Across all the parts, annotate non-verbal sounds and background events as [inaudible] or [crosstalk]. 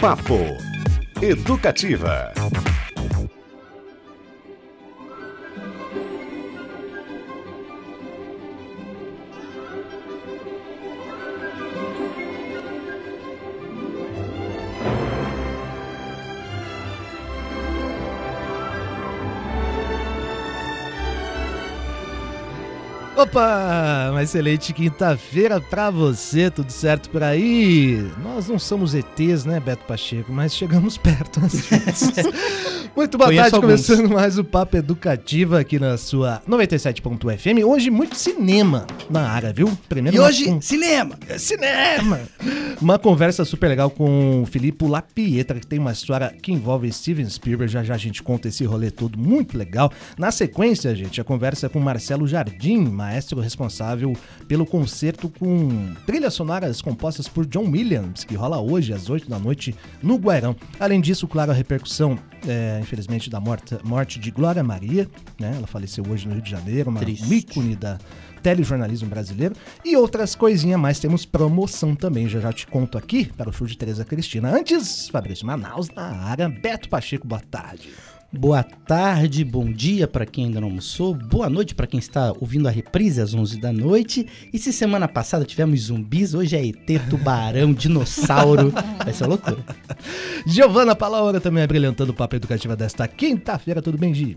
Papo Educativa. Opa! Uma excelente quinta-feira pra você, tudo certo por aí? Nós não somos ETs, né, Beto Pacheco, mas chegamos [laughs] perto às vezes. [laughs] muito boa Conheço tarde, alguns. começando mais o Papo Educativo aqui na sua 97.fm. Hoje, muito cinema na área, viu? Primeiro E hoje, con- cinema! é cinema! Uma conversa super legal com o Filipe Lapietra, que tem uma história que envolve Steven Spielberg. Já já a gente conta esse rolê todo muito legal. Na sequência, gente, a conversa é com Marcelo Jardim, maestro responsável pelo concerto com trilhas sonoras compostas por John Williams, que rola hoje às 8 da noite no Guairão. Além disso, claro, a repercussão, é, infelizmente, da morte, morte de Glória Maria, né? Ela faleceu hoje no Rio de Janeiro, uma Triste. um ícone da telejornalismo brasileiro e outras coisinhas mais. Temos promoção também, já já te conto aqui para o show de Tereza Cristina. Antes, Fabrício Manaus na área, Beto Pacheco, boa tarde. Boa tarde, bom dia pra quem ainda não almoçou, boa noite pra quem está ouvindo a reprise às 11 da noite. E se semana passada tivemos zumbis, hoje é ET, tubarão, dinossauro, [laughs] vai ser uma loucura. Giovana Palaura também brilhantando o papo educativo desta quinta-feira, tudo bem, Gi?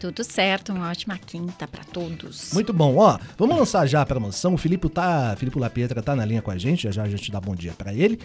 Tudo certo, uma ótima quinta pra todos. Muito bom, ó, vamos lançar já a promoção, o Filipe tá, Filipe Lapietra tá na linha com a gente, já já a gente dá bom dia pra ele.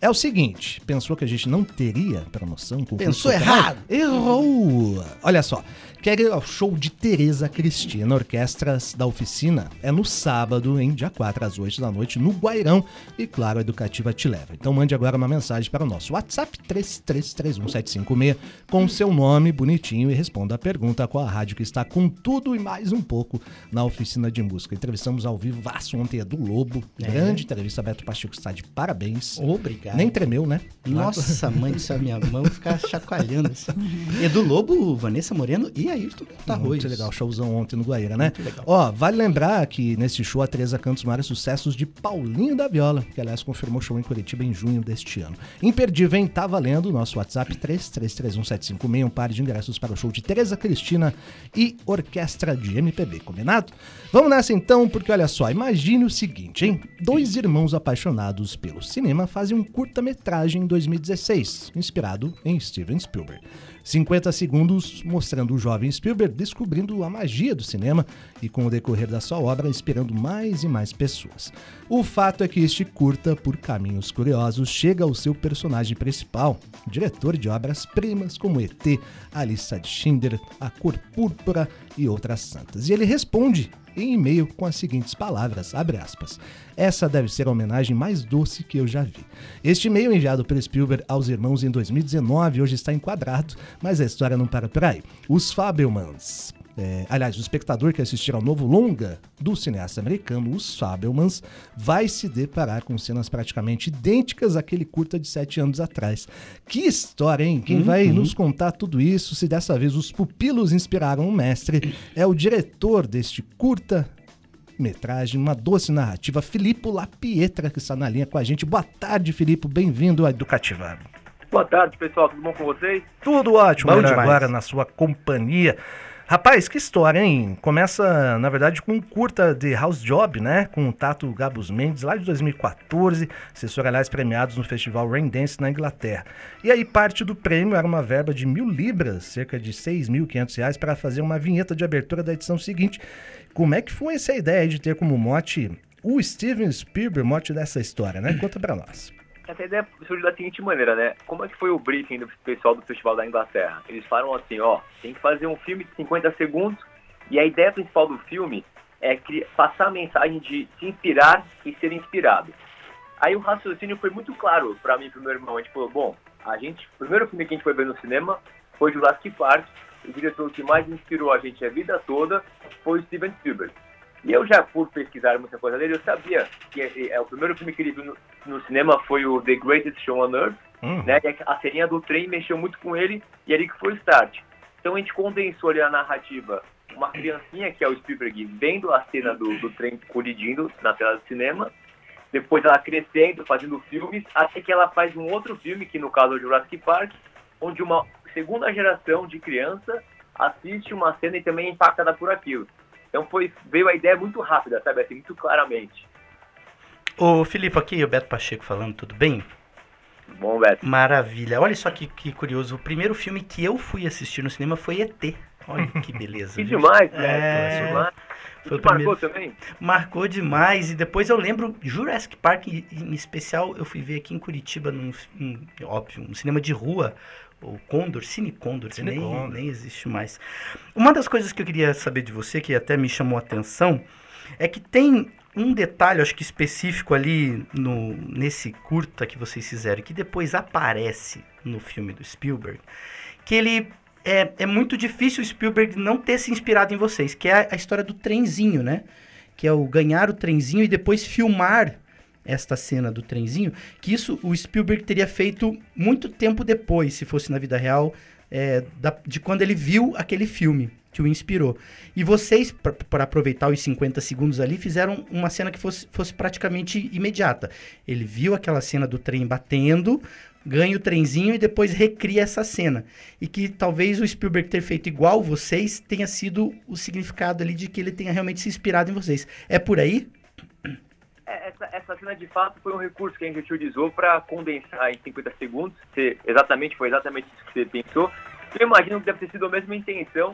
É o seguinte, pensou que a gente não teria promoção? Com Pensou errado. Errou! Olha só, quer ir ao show de Tereza Cristina, Orquestras da Oficina? É no sábado, em dia 4 às 8 da noite, no Guairão. E claro, a Educativa te leva. Então mande agora uma mensagem para o nosso WhatsApp 33317756 com seu nome bonitinho e responda a pergunta qual a rádio que está com tudo e mais um pouco na oficina de música. Entrevistamos ao vivo Vasso ontem é do Lobo. É. Grande entrevista, Beto Pacheco está de parabéns. Obrigado. Nem tremeu, né? Nossa, mãe do céu, minha mão fica chacoalhando assim. [laughs] Edu Lobo, Vanessa Moreno e Ayrton Tarroz. Muito legal, showzão ontem no Guaíra, né? Muito legal. Ó, vale lembrar que nesse show a Teresa canta os maiores sucessos de Paulinho da Viola, que aliás confirmou show em Curitiba em junho deste ano. Imperdível, hein? Tá valendo o nosso WhatsApp 33317566, um par de ingressos para o show de Teresa Cristina e Orquestra de MPB, combinado? Vamos nessa então, porque olha só, imagine o seguinte, hein? Dois irmãos apaixonados pelo cinema fazem um curta-metragem em 2016, inspirado em Steven Spielberg. 50 segundos mostrando o jovem Spielberg descobrindo a magia do cinema e, com o decorrer da sua obra, inspirando mais e mais pessoas. O fato é que este curta, por caminhos curiosos, chega ao seu personagem principal, diretor de obras-primas como ET, A Lista de Schindler, A Cor Púrpura e outras santas. E ele responde em e-mail com as seguintes palavras, aspas. Essa deve ser a homenagem mais doce que eu já vi. Este e-mail enviado pelo Spielberg aos irmãos em 2019 hoje está enquadrado, mas a história não para por aí. Os Fabelmans, é, aliás, o espectador que assistir ao novo longa do cineasta americano, Os Fabelmans, vai se deparar com cenas praticamente idênticas àquele curta de sete anos atrás. Que história, hein? Quem vai nos contar tudo isso, se dessa vez os pupilos inspiraram o mestre, é o diretor deste curta metragem, uma doce narrativa, Filipe Lapietra, que está na linha com a gente. Boa tarde, Filipe, bem-vindo à Educativa. Boa tarde, pessoal. Tudo bom com vocês? Tudo ótimo, Bom agora na sua companhia. Rapaz, que história, hein? Começa, na verdade, com um curta de House Job, né? Com o Tato Gabus Mendes, lá de 2014. Vocês foram, aliás, premiados no festival Rain Dance na Inglaterra. E aí, parte do prêmio era uma verba de mil libras, cerca de 6.500 reais, para fazer uma vinheta de abertura da edição seguinte. Como é que foi essa ideia de ter como mote o Steven Spielberg, mote dessa história, né? Conta pra nós. Essa ideia surgiu da seguinte maneira, né? Como é que foi o briefing do pessoal do Festival da Inglaterra? Eles falaram assim, ó, tem que fazer um filme de 50 segundos e a ideia principal do filme é cri- passar a mensagem de se inspirar e ser inspirado. Aí o raciocínio foi muito claro pra mim e pro meu irmão. A gente falou, bom, a gente, o primeiro filme que a gente foi ver no cinema foi Jurassic Park. O diretor que mais inspirou a gente a vida toda foi Steven Spielberg. E eu já, por pesquisar muita coisa dele, eu sabia que é, é, o primeiro filme que ele viu no, no cinema foi o The Greatest Show on Earth, Uhum. né? E a ceninha do trem mexeu muito com ele e ali que foi o start. Então a gente condensou ali a narrativa. Uma criancinha, que é o Spielberg, vendo a cena do, do trem colidindo na tela do cinema. depois ela crescendo, fazendo filmes, até que ela faz um outro filme, que no caso é o Jurassic Park, onde uma segunda geração de criança assiste uma cena e também é impactada por aquilo. Então foi, veio a ideia muito rápida, sabe? Assim, muito claramente. Ô, Filipe, aqui, o Beto Pacheco falando, tudo bem? Bom, Beto. Maravilha. Olha só que, que curioso. O primeiro filme que eu fui assistir no cinema foi ET. Olha [laughs] que beleza. Que demais, É, né? Demais. foi o Isso marcou primeiro- também? Marcou demais. E depois eu lembro, Jurassic Park em, especial, eu fui ver aqui em Curitiba, num, num- óbvio, um cinema de rua, o Condor, Cine Condor, Cine nem, Condor. nem existe mais. Uma das coisas que eu queria saber de você, que até me chamou a atenção, é que tem um detalhe, acho que específico ali no, nesse curta que vocês fizeram, que depois aparece no filme do Spielberg, que ele é, é muito difícil o Spielberg não ter se inspirado em vocês, que é a, a história do trenzinho, né? Que é o ganhar o trenzinho e depois filmar esta cena do trenzinho, que isso o Spielberg teria feito muito tempo depois, se fosse na vida real, é, da- de quando ele viu aquele filme que o inspirou. E vocês, para aproveitar os 50 segundos ali, fizeram uma cena que fosse, fosse praticamente imediata. Ele viu aquela cena do trem batendo, ganha o trenzinho e depois recria essa cena. E que talvez o Spielberg ter feito igual vocês tenha sido o significado ali de que ele tenha realmente se inspirado em vocês. É por aí? Essa, essa cena de fato foi um recurso que a gente utilizou para condensar em 50 segundos. Se exatamente, foi exatamente isso que você pensou. Eu imagino que deve ter sido a mesma intenção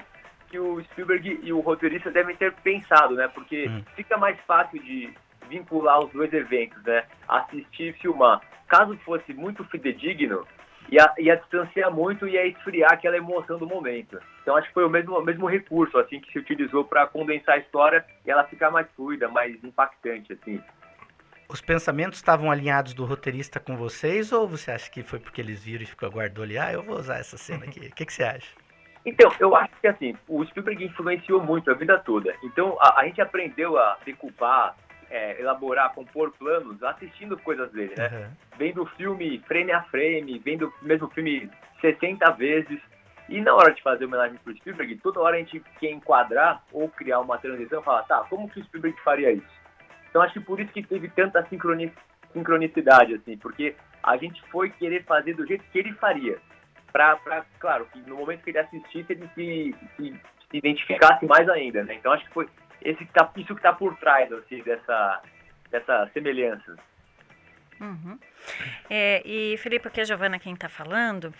que o Spielberg e o roteirista devem ter pensado, né? Porque Hum. fica mais fácil de vincular os dois eventos, né? Assistir e filmar. Caso fosse muito fidedigno, ia, ia distanciar muito e ia esfriar aquela emoção do momento. Então acho que foi o mesmo, o mesmo recurso assim que se utilizou para condensar a história e ela ficar mais fluida, mais impactante, assim. Os pensamentos estavam alinhados do roteirista com vocês ou você acha que foi porque eles viram e ficou aguardou ali? Ah, eu vou usar essa cena aqui. O que, que você acha? Então, eu acho que assim, o Spielberg influenciou muito a vida toda. Então, a, a gente aprendeu a decupar, é, elaborar, compor planos assistindo coisas dele, né? Aham. Vendo o filme frame a frame, vendo o mesmo filme 60 vezes. E na hora de fazer homenagem pro Spielberg, toda hora a gente quer enquadrar ou criar uma transição e falar, tá, como que o Spielberg faria isso? Então, acho que por isso que teve tanta sincroni- sincronicidade, assim, porque a gente foi querer fazer do jeito que ele faria para, claro, que no momento que ele assistisse, ele se, se, se identificasse mais ainda, né? Então acho que foi esse tá, isso que está por trás assim, dessa, dessa semelhança. Uhum. É, e Felipe, aqui é a Giovana quem está falando.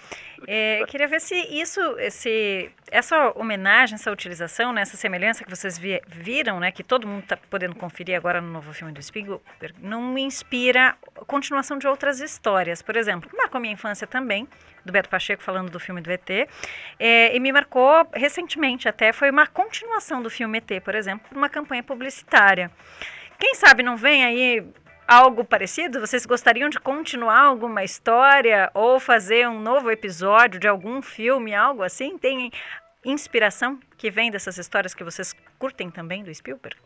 É, queria ver se isso, esse, essa homenagem, essa utilização, né, essa semelhança que vocês vi- viram, né, que todo mundo está podendo conferir agora no novo filme do Spielberg, não inspira a continuação de outras histórias. Por exemplo, que marcou minha infância também, do Beto Pacheco falando do filme do ET, é, e me marcou recentemente até, foi uma continuação do filme ET, por exemplo, uma campanha publicitária. Quem sabe não vem aí algo parecido? Vocês gostariam de continuar alguma história ou fazer um novo episódio de algum filme, algo assim? Tem inspiração que vem dessas histórias que vocês curtem também do Spielberg?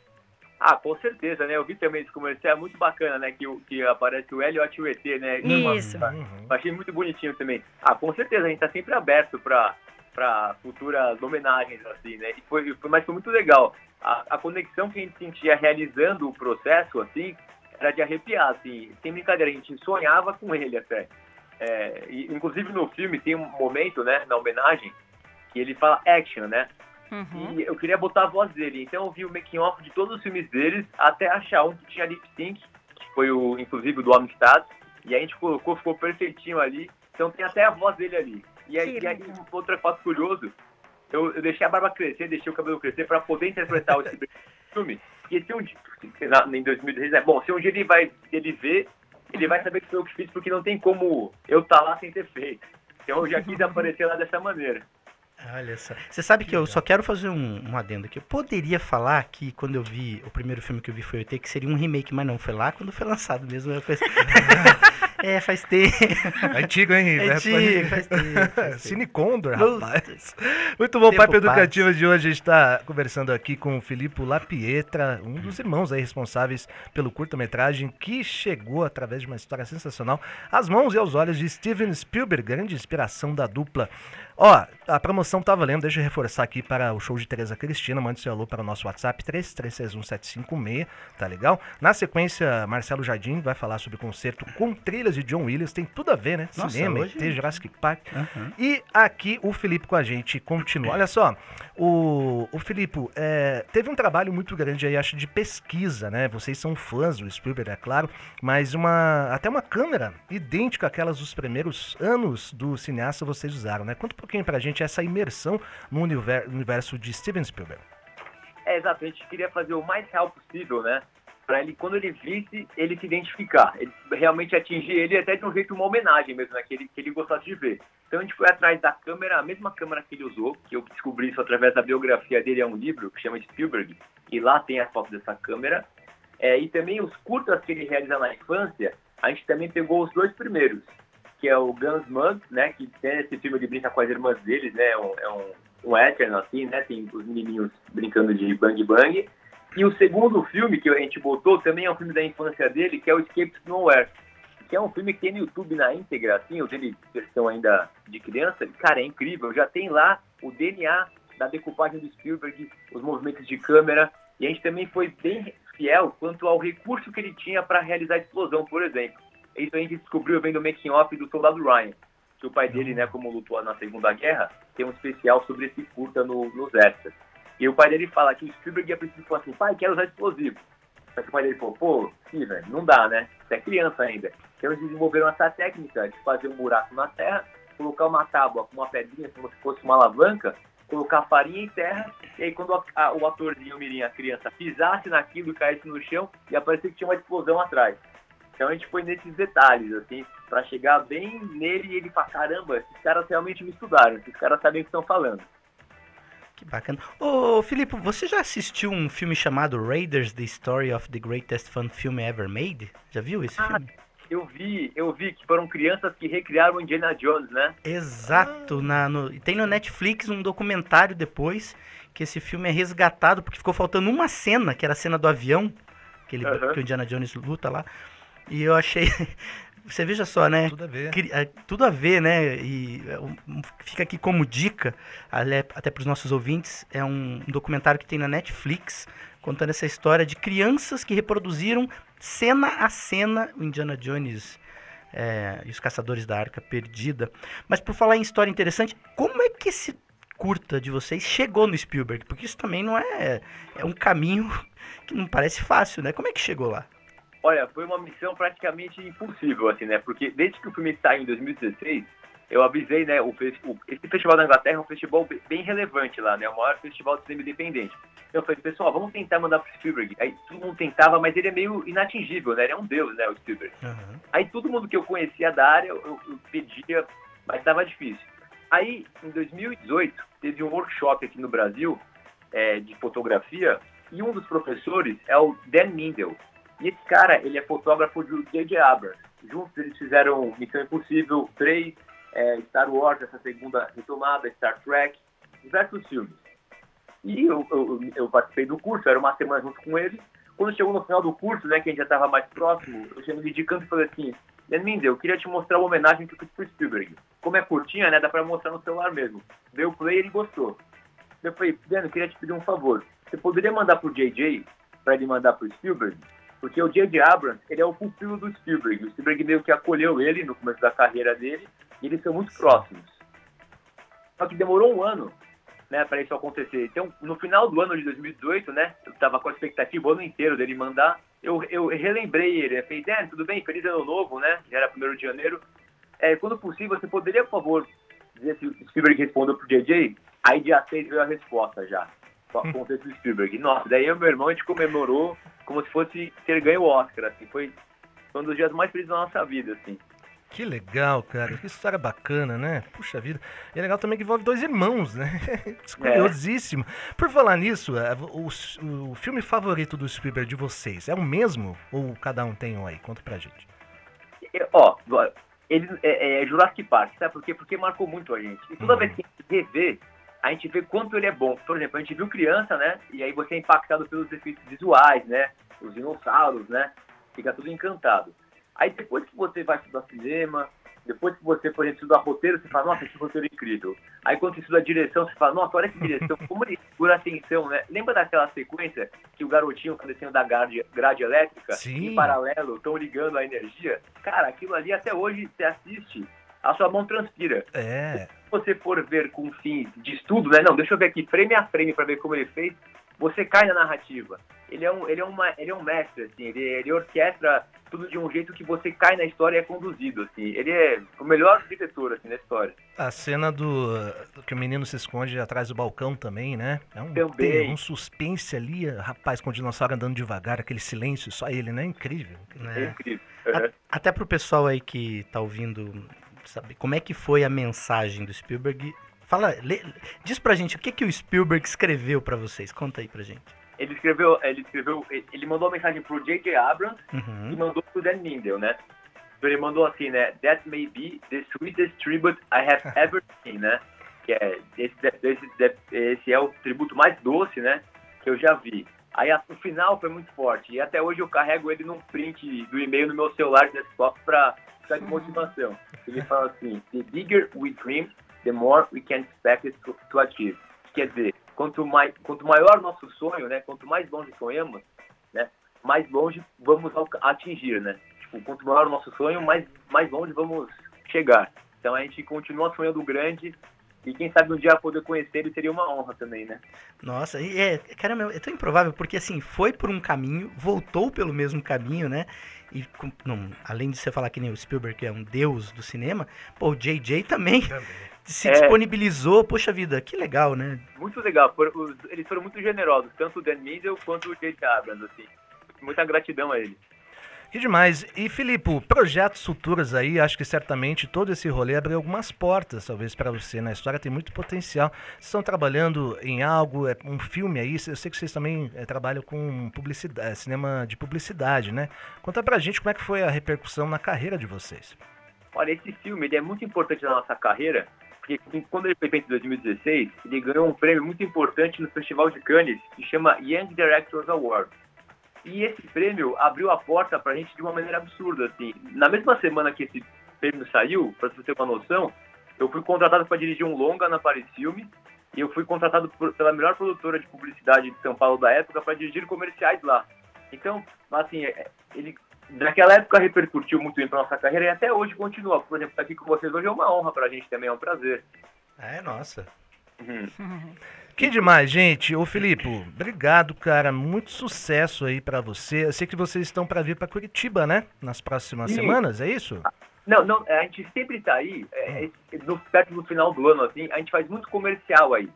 Ah, com certeza, né? Eu vi também esse comercial, é muito bacana, né? Que, que aparece o Elliot e o ET, né? Isso. Uhum. Achei muito bonitinho também. Ah, com certeza, a gente tá sempre aberto para para futuras homenagens, assim, né? E foi- mas foi muito legal. A, a conexão que a gente sentia realizando o processo, assim, era de arrepiar, assim. Sem brincadeira, a gente sonhava com ele até. É, e, inclusive no filme tem um momento, né, na homenagem, que ele fala action, né? Uhum. E eu queria botar a voz dele. Então eu vi o making off de todos os filmes deles até achar um que tinha lip sync, que foi o, inclusive, do Amistad. E a gente colocou, ficou perfeitinho ali. Então tem até a voz dele ali. E aí, e aí um outro fato curioso, eu, eu deixei a barba crescer, deixei o cabelo crescer para poder interpretar o [laughs] filme. Porque se um dia, em 2010, é bom, se um dia ele vai ele ver, ele vai saber que foi eu que fiz, porque não tem como eu estar lá sem ter feito. Então eu já quis aparecer lá dessa maneira. Olha só. Você sabe que eu só quero fazer um, um adendo aqui. Eu poderia falar que quando eu vi, o primeiro filme que eu vi foi o ET, que seria um remake, mas não, foi lá quando foi lançado mesmo. eu pensei- [laughs] é, faz tempo. Antigo, hein? É antigo, faz tempo. faz. Cine Condor, Puta. rapaz. Muito bom, Tempo Papo. Educativo de hoje. A gente está conversando aqui com o Filipe Lapietra, um dos irmãos aí responsáveis pelo curta-metragem que chegou através de uma história sensacional às mãos e aos olhos de Steven Spielberg, grande inspiração da dupla. Ó, a promoção tá valendo, deixa eu reforçar aqui para o show de Tereza Cristina, mande seu alô para o nosso WhatsApp 33617556, tá legal? Na sequência, Marcelo Jardim vai falar sobre o concerto com trilhas de John Williams, tem tudo a ver, né? Nossa, Cinema, hoje- ET, Jurassic Park. Aham. E aqui o Felipe com a gente continua. Olha só, o, o Felipe é, teve um trabalho muito grande aí, acho, de pesquisa, né? Vocês são fãs do Spielberg, é claro, mas uma até uma câmera idêntica àquelas dos primeiros anos do cineasta vocês usaram, né? Conta um pouquinho pra gente essa imersão no univer- universo de Steven Spielberg. É, exato. A gente queria fazer o mais real possível, né? Pra ele, quando ele visse, ele se identificar. Ele realmente atingir ele até de um jeito, uma homenagem mesmo, né? Que ele, que ele gostasse de ver. Então a gente foi atrás da câmera, a mesma câmera que ele usou, que eu descobri isso através da biografia dele, é um livro que chama Spielberg, e lá tem as fotos dessa câmera. É, e também os curtas que ele realiza na infância, a gente também pegou os dois primeiros, que é o Gunsmug, né? Que tem esse filme, ele brinca com as irmãs deles, né? É um, é um, um western, assim, né? Tem os menininhos brincando de bang bang. E o segundo filme que a gente botou também é um filme da infância dele, que é o Escape to Nowhere, que é um filme que tem no YouTube na íntegra, assim, o dele versão ainda de criança. Cara, é incrível. Já tem lá o DNA da decupagem do Spielberg, os movimentos de câmera. E a gente também foi bem fiel quanto ao recurso que ele tinha para realizar a explosão, por exemplo. Isso a gente descobriu vendo o making off do Soldado Ryan, que o pai dele, né, como lutou na Segunda Guerra, tem um especial sobre esse curta no, nos extras. E o pai dele fala que o Spielberg ia princípio falou assim, pai, quero usar explosivo. Que o pai dele falou, pô, Steven, não dá, né? Você é criança ainda. Então eles desenvolveram essa técnica de fazer um buraco na terra, colocar uma tábua com uma pedrinha como se fosse uma alavanca, colocar farinha em terra, e aí quando a- a- o atorzinho, o mirim, a criança, pisasse naquilo caísse no chão, e aparecia que tinha uma explosão atrás. Então a gente foi nesses detalhes, assim, pra chegar bem nele e ele falar, caramba, esses caras realmente me estudaram, esses caras sabem o que estão falando. Que bacana. Ô, Filipe, você já assistiu um filme chamado Raiders, The Story of the Greatest Fun Film Ever Made? Já viu esse Ah, filme? Eu vi, eu vi que foram crianças que recriaram Indiana Jones, né? Exato. Na, no- tem no Netflix um documentário depois que esse filme é resgatado porque ficou faltando uma cena, que era a cena do avião, que, ele, que o Indiana Jones luta lá. E eu achei. [laughs] Você veja só, né? Tudo a ver. É, tudo a ver, né? E é, fica aqui como dica, até para os nossos ouvintes, é um documentário que tem na Netflix contando essa história de crianças que reproduziram cena a cena o Indiana Jones é, e os Caçadores da Arca Perdida. Mas por falar em história interessante, como é que esse curta de vocês chegou no Spielberg? Porque isso também não é é um caminho [laughs] que não parece fácil, né? Como é que chegou lá? Olha, foi uma missão praticamente impossível, assim, né? Porque desde que o filme saiu em 2016, eu avisei, né? O, o- esse festival da Inglaterra é um festival be- bem relevante lá, né? O maior festival de cinema independente. Eu falei, pessoal, vamos tentar mandar pro Spielberg. Aí todo mundo tentava, mas ele é meio inatingível, né? Ele é um deus, né? O Spielberg. Aí todo mundo que eu conhecia da área, eu, eu pedia, mas estava difícil. Aí, em 2018, teve um workshop aqui no Brasil é, de fotografia e um dos professores é o Dan Mindel. E esse cara, ele é fotógrafo do J.J. Abrams. Juntos eles fizeram Missão Impossível 3, é, Star Wars, essa segunda retomada, Star Trek, diversos filmes. E eu, eu, eu participei do curso, era uma semana junto com ele. Quando chegou no final do curso, né, que a gente já estava mais próximo, eu cheguei de canto e falei assim, Mindel, eu queria te mostrar uma homenagem que eu fiz pro Spielberg. Como é curtinha, né, dá pra mostrar no celular mesmo. Deu play ele gostou. Eu falei, Dan, eu queria te pedir um favor. Você poderia mandar pro JJ, pra ele mandar pro Spielberg? Porque o J.J. Abrams, ele é o pupilo do Spielberg. O Spielberg meio que acolheu ele no começo da carreira dele, e eles são muito próximos. Só que demorou um ano né, para isso acontecer. Então, no final do ano de 2018, né, eu estava com a expectativa o ano inteiro dele mandar, eu, eu relembrei ele, eu falei, tudo bem, feliz ano novo, né, já era 1 de janeiro, é, quando possível, você poderia, por favor, dizer se o Spielberg respondeu pro JJ? Aí dia 6 veio a resposta já, com o do Spielberg. Nossa, daí eu e meu irmão, a gente comemorou como se fosse ter ganho o Oscar, assim, foi foi um dos dias mais felizes da nossa vida, assim. Que legal, cara. Que história bacana, né? Puxa vida. E é legal também que envolve dois irmãos, né? [laughs] Isso é Curiosíssimo. Por falar nisso, é, o, o filme favorito do Spielberg de vocês é o mesmo? Ou cada um tem um aí? Conta pra gente. E, Ó, ele é, é Jurassic Park, sabe por quê? Porque marcou muito a gente. E toda Uhum. vez que a gente revê, a gente vê quanto ele é bom. Por exemplo, a gente viu criança, né? E aí você é impactado pelos efeitos visuais, né? Os dinossauros, né? Fica tudo encantado. Aí depois que você vai estudar cinema, depois que você, por exemplo, estuda roteiro, você fala, nossa, que roteiro incrível. Aí quando você estuda direção, você fala, nossa, olha que direção, [laughs] como ele segura a atenção, né? Lembra daquela sequência que o garotinho tá descendo da grade, grade elétrica, Sim. em paralelo, estão ligando a energia? Cara, aquilo ali até hoje você assiste, a sua mão transpira. É. Se você for ver com fins de estudo, né? Não, deixa eu ver aqui frame a frame para ver como ele fez. Você cai na narrativa. Ele é um, ele é uma, ele é um mestre, assim. Ele, ele orquestra tudo de um jeito que você cai na história e é conduzido, assim. Ele é o melhor diretor, assim, da história. A cena do que o menino se esconde atrás do balcão também, né? É um, Também. tem um suspense ali, rapaz, com o dinossauro andando devagar, aquele silêncio, só ele, né? Incrível. É, né? incrível. A- Uhum. Até pro pessoal aí que tá ouvindo saber como é que foi a mensagem do Spielberg. Fala, lê- diz pra gente o que que o Spielberg escreveu pra vocês. Conta aí pra gente. Ele escreveu, ele escreveu, ele mandou uma mensagem pro J.J. Abrams e Uhum. mandou pro Dan Mindel, né? Então ele mandou assim, né? That may be the sweetest tribute I have [laughs] ever seen, né? Que é, esse, esse, esse é o tributo mais doce, né? Que eu já vi. Aí o final foi muito forte. E até hoje eu carrego ele num print do e-mail no meu celular de desktop pra ficar de motivação. Ele fala assim, the bigger we dream, the more we can expect to, to achieve. Quer dizer, quanto, mais, quanto maior nosso sonho, né? Quanto mais longe sonhamos, né? Mais longe vamos atingir, né? Tipo, quanto maior o nosso sonho, mais, mais longe vamos chegar. Então a gente continua sonhando grande e quem sabe um dia poder conhecer ele seria uma honra também, né? Nossa, é, caramba, é tão improvável, porque assim, foi por um caminho, voltou pelo mesmo caminho, né? E não, além de você falar que nem o Spielberg que é um deus do cinema, pô, o JJ também se É. disponibilizou, poxa vida, que legal, né? Muito legal. Eles foram muito generosos, tanto o Dan Mindel quanto o J.J. Abrams, assim. Muita gratidão a ele. Que demais. E, Filipe, projetos futuros aí, acho que certamente todo esse rolê abriu algumas portas, talvez, para você na história, tem muito potencial. Vocês estão trabalhando em algo, é um filme aí, eu sei que vocês também é, trabalham com publicidade, cinema de publicidade, né? Conta pra gente como é que foi a repercussão na carreira de vocês. Olha, esse filme ele é muito importante na nossa carreira, porque quando ele foi feito em 2016, ele ganhou um prêmio muito importante no Festival de Cannes, que chama Young Directors Award. E esse prêmio abriu a porta pra gente de uma maneira absurda, assim. Na mesma semana que esse prêmio saiu, pra você ter uma noção, eu fui contratado para dirigir um longa na Paris Filme, e eu fui contratado por- pela melhor produtora de publicidade de São Paulo da época para dirigir comerciais lá. Então, assim, é- ele naquela época repercutiu muito bem para nossa carreira e até hoje continua. Por exemplo, estar aqui com vocês hoje é uma honra pra gente também, é um prazer. É, nossa. Uhum. [laughs] Que demais, gente. Ô, Filipe, obrigado, cara. Muito sucesso aí pra você. Eu sei que vocês estão pra vir pra Curitiba, né? Nas próximas Sim. semanas, é isso? Não, não, a gente sempre tá aí, é, é, no, perto do final do ano, assim, a gente faz muito comercial aí.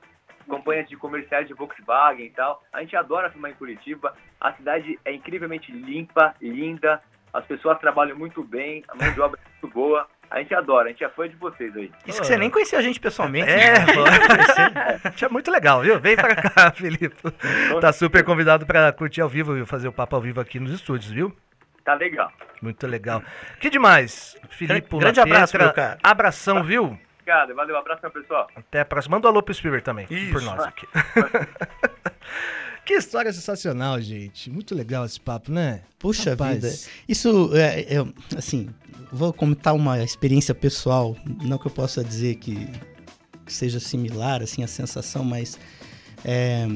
Campanhas de comerciais de Volkswagen e tal. A gente adora filmar em Curitiba. A cidade é incrivelmente limpa, linda. As pessoas trabalham muito bem, a mão de obra é muito boa. A gente adora, a gente é fã de vocês aí. Isso que você nem conhecia a gente pessoalmente. É, né? pô. [laughs] É muito legal, viu? Vem pra cá, [laughs] Felipe. Tá super convidado pra curtir ao vivo e fazer o papo ao vivo aqui nos estúdios, viu? Tá legal. Muito legal. Que demais, Felipe. Grande Lapetra. abraço, meu cara. Abração, viu? Obrigado, valeu, abraço, pessoal. Até a próxima. Manda um alô pro Spirit também, Isso. por nós aqui. [laughs] Que história sensacional, gente. Muito legal esse papo, né? Puxa Rapaz. vida. Isso, é, é, assim, vou contar uma experiência pessoal, não que eu possa dizer que seja similar, assim, a sensação, mas é,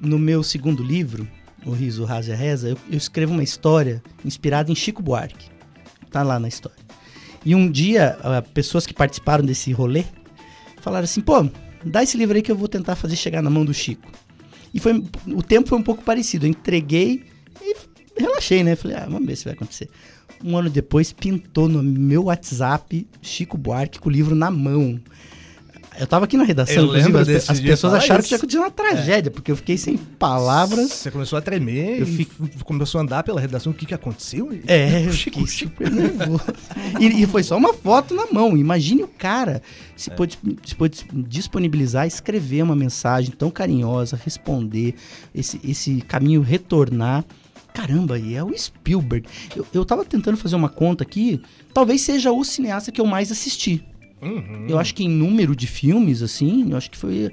no meu segundo livro, O Riso, o Raso e a Reza, eu, eu escrevo uma história inspirada em Chico Buarque. Tá lá na história. E um dia, pessoas que participaram desse rolê falaram assim, pô, dá esse livro aí que eu vou tentar fazer chegar na mão do Chico. E foi, o tempo foi um pouco parecido. Eu entreguei relaxei, né? Falei, ah, vamos ver se vai acontecer. Um ano depois, pintou no meu WhatsApp Chico Buarque com o livro na mão. Eu tava aqui na redação, Eu lembro as, pe- as pessoas acharam isso. que tinha acontecido uma tragédia, porque eu fiquei sem palavras. Você começou a tremer Eu e fico- f- começou a andar pela redação. O que, que aconteceu? É, eu [laughs] Chico, fiquei Chico. super nervoso. E, e foi só uma foto na mão. Imagine o cara se, pôde, se pôde disponibilizar, escrever uma mensagem tão carinhosa, responder, esse, esse caminho retornar. Caramba, e é o Spielberg. Eu, eu tava tentando fazer uma conta aqui, talvez seja o cineasta que eu mais assisti. Uhum. Eu acho que em número de filmes, assim, eu acho que foi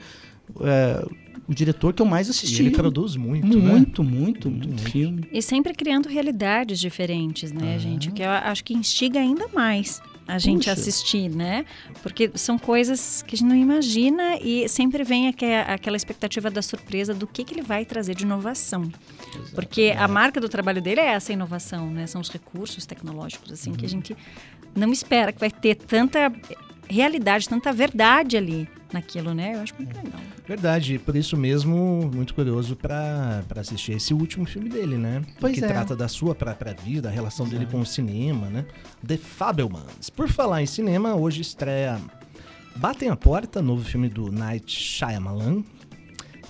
é, o diretor que eu mais assisti. E ele produz muito, muito, né? muito, muito, muito filme. E sempre criando realidades diferentes, né, gente? O que eu acho que instiga ainda mais a gente Puxa. assistir, né? Porque são coisas que a gente não imagina e sempre vem aque- aquela expectativa da surpresa do que, que ele vai trazer de inovação. Porque a marca do trabalho dele é essa inovação, né? São os recursos tecnológicos, assim, que a gente não espera que vai ter tanta realidade, tanta verdade ali naquilo, né? Eu acho muito legal. Verdade, por isso mesmo, muito curioso pra pra assistir esse último filme dele, né? Pois que é. trata da sua própria vida, a relação dele com o cinema, né? The Fabelmans. Por falar em cinema, hoje estreia Batem a Porta, novo filme do Night Shyamalan.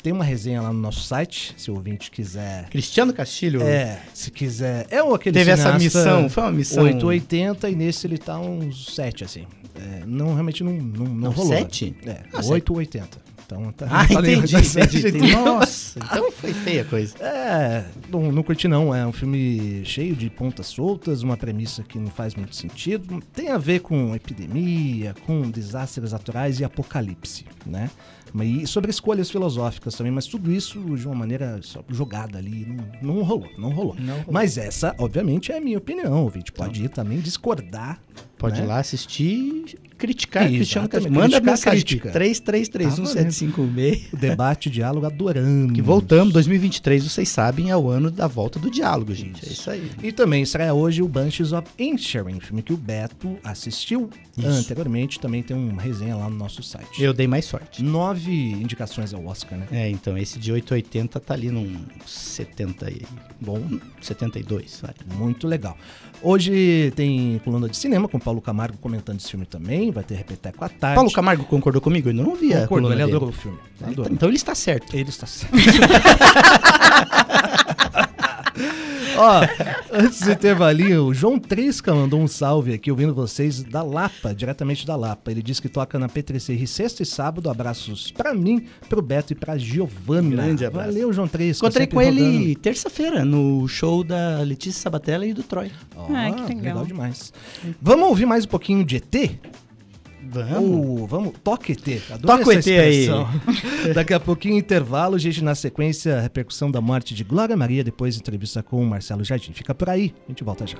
Tem uma resenha lá no nosso site, se o ouvinte quiser. Cristiano Castilho É, se quiser. É o aquele teve essa missão, foi uma missão. 880 e nesse ele tá uns 7, assim. É, não, realmente não, não, não, Não, rolou. sete? É, Ah, 880. Então tá. Ah, entendi, entendi, entendi. Nossa, [laughs] então foi feia a coisa. É, não, não curti não. É um filme cheio de pontas soltas, uma premissa que não faz muito sentido. Tem a ver com epidemia, com desastres naturais e apocalipse, né? E sobre escolhas filosóficas também, mas tudo isso de uma maneira jogada ali. Não, não rolou, não rolou. Não rolou. Mas essa, obviamente, é a minha opinião. Ouvinte pode ir também discordar. Pode né? ir lá assistir, criticar Exatamente, Cristiano Castilho. Manda criticar, mensagem crítica. 33317566. O debate, diálogo, adorando. Que voltamos, 2023, vocês sabem, é o ano da volta do diálogo, gente. É isso aí. E também estreia hoje o Bunches of Inisherin, filme que o Beto assistiu Isso. anteriormente. Também tem uma resenha lá no nosso site. Eu dei mais sorte. Nove indicações ao Oscar, né? É, então, esse de 880 tá ali num 70 e... Bom, 72, vale. Muito legal. Hoje tem coluna de cinema com Paulo Camargo comentando esse filme também. Vai ter repeteco à tarde. Paulo Camargo concordou comigo? Eu não vi a Concordou, ele adorou o filme. Adorou. Então ele está certo. Ele está certo. [laughs] Ó, antes do intervalinho, o João Trisca mandou um salve aqui, ouvindo vocês da Lapa, diretamente da Lapa. Ele disse que toca na P3R sexta e sábado. Abraços pra mim, pro Beto e pra Giovana. Grande abraço. Valeu, João Trisca. Encontrei com ele rodando. terça-feira no show da Letícia Sabatella e do Troy. Ó, Ai, que legal. demais. Vamos ouvir mais um pouquinho de ET? Vamos. Ou, vamos, toque ET. Adoro Toca o essa ET aí. [laughs] Daqui a pouquinho, intervalo, gente, na sequência, a repercussão da morte de Glória Maria, depois entrevista com o Marcelo Jardim. Fica por aí, a gente volta já.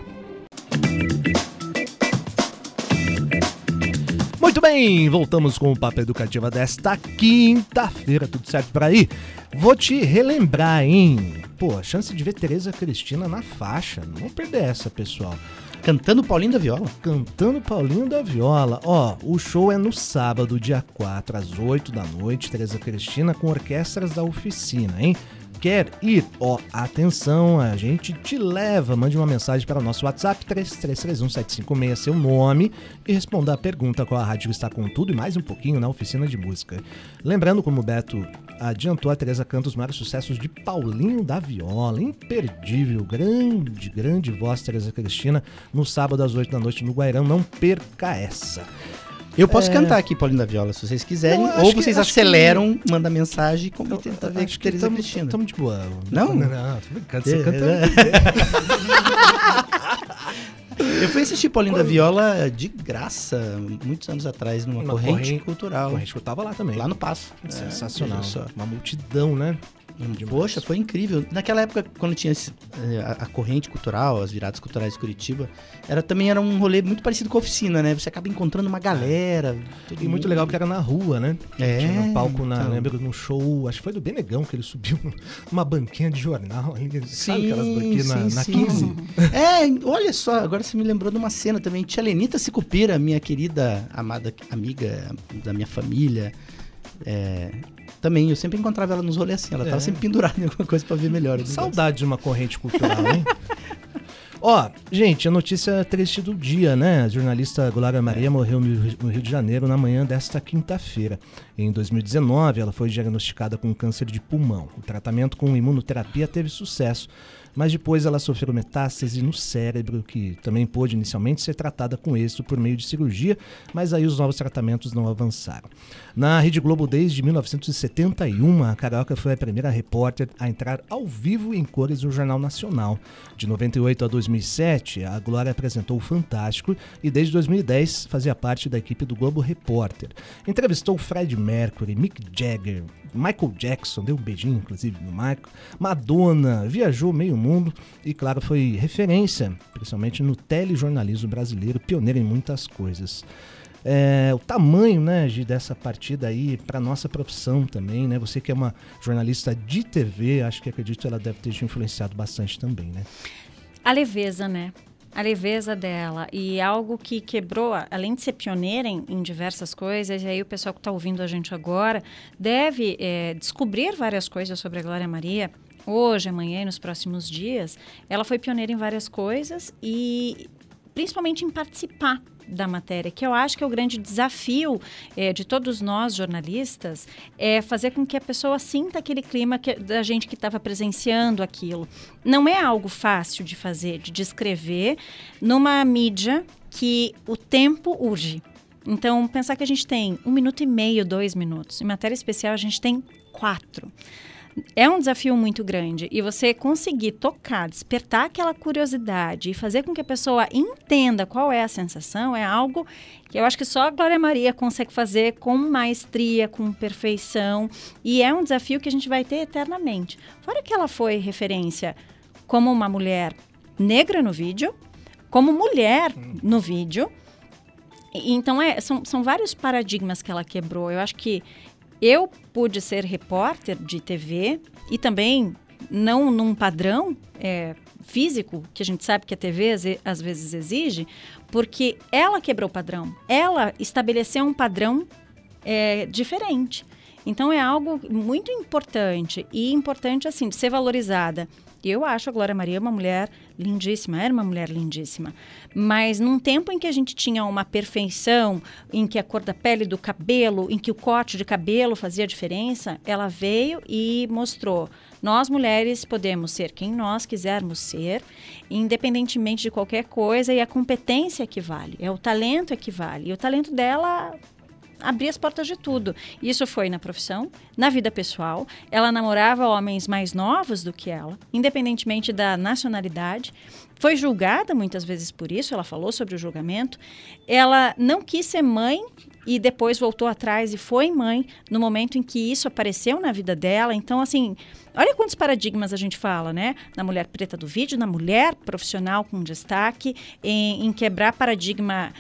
Muito bem, voltamos com o Papo Educativa desta quinta-feira, tudo certo por aí? Vou te relembrar, hein? Pô, a chance de ver Tereza Cristina na faixa, não vamos perder essa, pessoal Cantando Paulinho da Viola. cantando Paulinho da Viola. Ó, o show é no sábado, dia 4, às 8 da noite, Tereza Cristina com orquestras da oficina, hein? Quer ir? Ó, atenção, a gente te leva. Mande uma mensagem para o nosso WhatsApp 33317566, seu nome, e responda a pergunta qual a rádio está com tudo e mais um pouquinho na oficina de música. Lembrando, como o Beto adiantou, a Tereza canta os maiores sucessos de Paulinho da Viola. Imperdível, grande, grande voz, Tereza Cristina, no sábado às 8 da noite no Guairão. Não perca essa. Eu posso É. cantar aqui Paulinho da Viola, se vocês quiserem. Não, eu ou que- vocês que- aceleram, manda mensagem e como tenta ver com Teresa tamo- Cristina. Tamo de boa. Não? Não, tô brincando. Você canta. [laughs] Eu fui assistir Paulinho da Viola de graça, muitos anos atrás, numa Uma corrente, corrente- cultural. A gente tava lá também. Lá no Passo. Sensacional. É, só. Uma multidão, né? Poxa, foi incrível. Naquela época, quando tinha esse, eh, a, a corrente cultural, as viradas culturais de Curitiba, era, também era um rolê muito parecido com a oficina, né? Você acaba encontrando uma galera. E muito mundo. legal que era na rua, né? É, Tinha um palco, na, então. lembro, num show, acho que foi do Benegão, que ele subiu [laughs] numa banquinha de jornal. ali, sabe aquelas banquinhas na, na 15? É, olha só, agora você me lembrou de uma cena também. Tia Lenita Sicupira, minha querida, amada amiga da minha família. é, também, eu sempre encontrava ela nos rolês assim. Ela É. tava sempre pendurada em alguma coisa pra ver melhor. negócio. Saudade de uma corrente cultural, hein? [laughs] Ó, gente, a notícia triste do dia, né? A jornalista Glória Maria morreu no no Rio de Janeiro na manhã desta quinta-feira. Em 2019, ela foi diagnosticada com câncer de pulmão. O tratamento com imunoterapia teve sucesso, mas depois ela sofreu metástase no cérebro, que também pôde inicialmente ser tratada com êxito por meio de cirurgia, mas aí os novos tratamentos não avançaram. Na Rede Globo desde 1971, a Carioca foi a primeira repórter a entrar ao vivo em cores no Jornal Nacional. De 98 a 2007, a Glória apresentou o Fantástico e desde 2010 fazia parte da equipe do Globo Repórter. Entrevistou Fred Mercury, Mick Jagger, Michael Jackson, deu um beijinho, inclusive, no Michael. Madonna, viajou meio mundo e, claro, foi referência, principalmente no telejornalismo brasileiro, pioneiro em muitas coisas. É, o tamanho, né, Gi, dessa partida aí para nossa profissão também, né? Você que é uma jornalista de TV, acho que acredito ela deve ter te influenciado bastante também, né? A leveza, né? A leveza dela e algo que quebrou, além de ser pioneira em, em diversas coisas, e aí o pessoal que está ouvindo a gente agora deve é, descobrir várias coisas sobre a Glória Maria, hoje, amanhã e nos próximos dias, ela foi pioneira em várias coisas e principalmente em participar da matéria, que eu acho que é o grande desafio é, de todos nós jornalistas, é fazer com que a pessoa sinta aquele clima que, da gente que estava presenciando aquilo. Não é algo fácil de fazer, de descrever numa mídia que o tempo urge. Então, pensar que a gente tem um minuto e meio, dois minutos. Em matéria especial, a gente tem quatro é um desafio muito grande. E você conseguir tocar, despertar aquela curiosidade e fazer com que a pessoa entenda qual é a sensação é algo que eu acho que só a Glória Maria consegue fazer com maestria, com perfeição. E é um desafio que a gente vai ter eternamente. Fora que ela foi referência como uma mulher negra no vídeo, como mulher no vídeo. Então, é, são, são vários paradigmas que ela quebrou. Eu acho que eu pude ser repórter de TV e também não num padrão é, físico, que a gente sabe que a TV às vezes exige, porque ela quebrou o padrão. Ela estabeleceu um padrão é, diferente. Então é algo muito importante e importante assim de ser valorizada. Eu acho a Glória Maria uma mulher lindíssima, era uma mulher lindíssima. Mas num tempo em que a gente tinha uma perfeição, em que a cor da pele do cabelo, em que o corte de cabelo fazia diferença, ela veio e mostrou. Nós mulheres podemos ser quem nós quisermos ser, independentemente de qualquer coisa, e a competência que vale, é o talento que vale. E o talento dela abrir as portas de tudo. Isso foi na profissão, na vida pessoal. Ela namorava homens mais novos do que ela, independentemente da nacionalidade. Foi julgada muitas vezes por isso, ela falou sobre o julgamento. Ela não quis ser mãe e depois voltou atrás e foi mãe no momento em que isso apareceu na vida dela. Então, assim, olha quantos paradigmas a gente fala, né? Na mulher preta do vídeo, na mulher profissional com destaque, em, em quebrar paradigma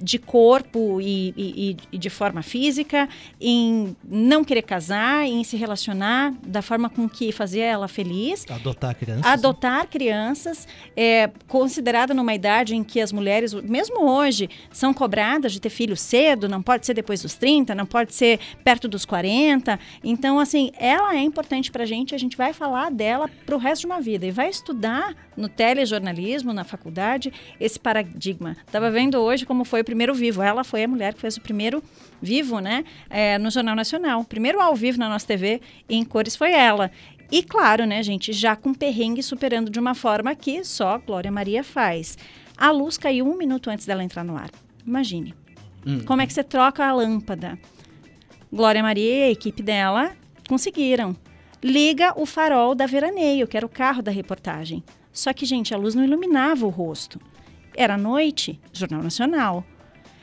de corpo e, e, e, de forma física, em não querer casar, em se relacionar da forma com que fazia ela feliz. Adotar crianças. Adotar crianças, é, considerada numa idade em que as mulheres, mesmo hoje, são cobradas de ter filhos cedo, não pode ser depois dos 30, não pode ser perto dos 40. Então, assim, ela é importante para a gente, a gente vai falar dela para o resto de uma vida e vai estudar no telejornalismo, na faculdade, esse paradigma. Estava vendo hoje como foi primeiro vivo. Ela foi a mulher que fez o primeiro vivo, né? É, no Jornal Nacional. Primeiro ao vivo na nossa TV em cores foi ela. E claro, né, gente, já com perrengue superando de uma forma que só Glória Maria faz. A luz caiu um minuto antes dela entrar no ar. Imagine. Hum. Como é que você troca a lâmpada? Glória Maria e a equipe dela conseguiram. Liga o farol da Veraneio, que era o carro da reportagem. Só que, gente, a luz não iluminava o rosto. Era noite, Jornal Nacional.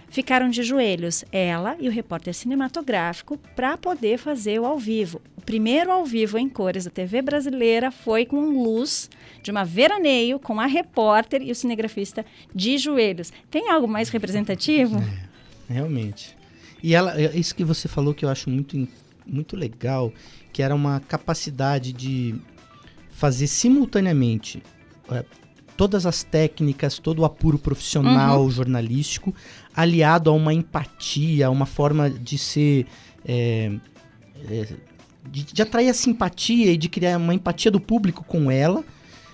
Ficaram de joelhos ela e o repórter cinematográfico para poder fazer o ao vivo. O primeiro ao vivo em cores da TV brasileira foi com luz de uma veraneio com a repórter e o cinegrafista de joelhos. Tem algo mais representativo? É, realmente. E ela, é isso que você falou que eu acho muito, muito legal, que era uma capacidade de fazer simultaneamente é, todas as técnicas, todo o apuro profissional, uhum. jornalístico, aliado a uma empatia, a uma forma de ser. É, é, de, de, atrair a simpatia e de criar uma empatia do público com ela,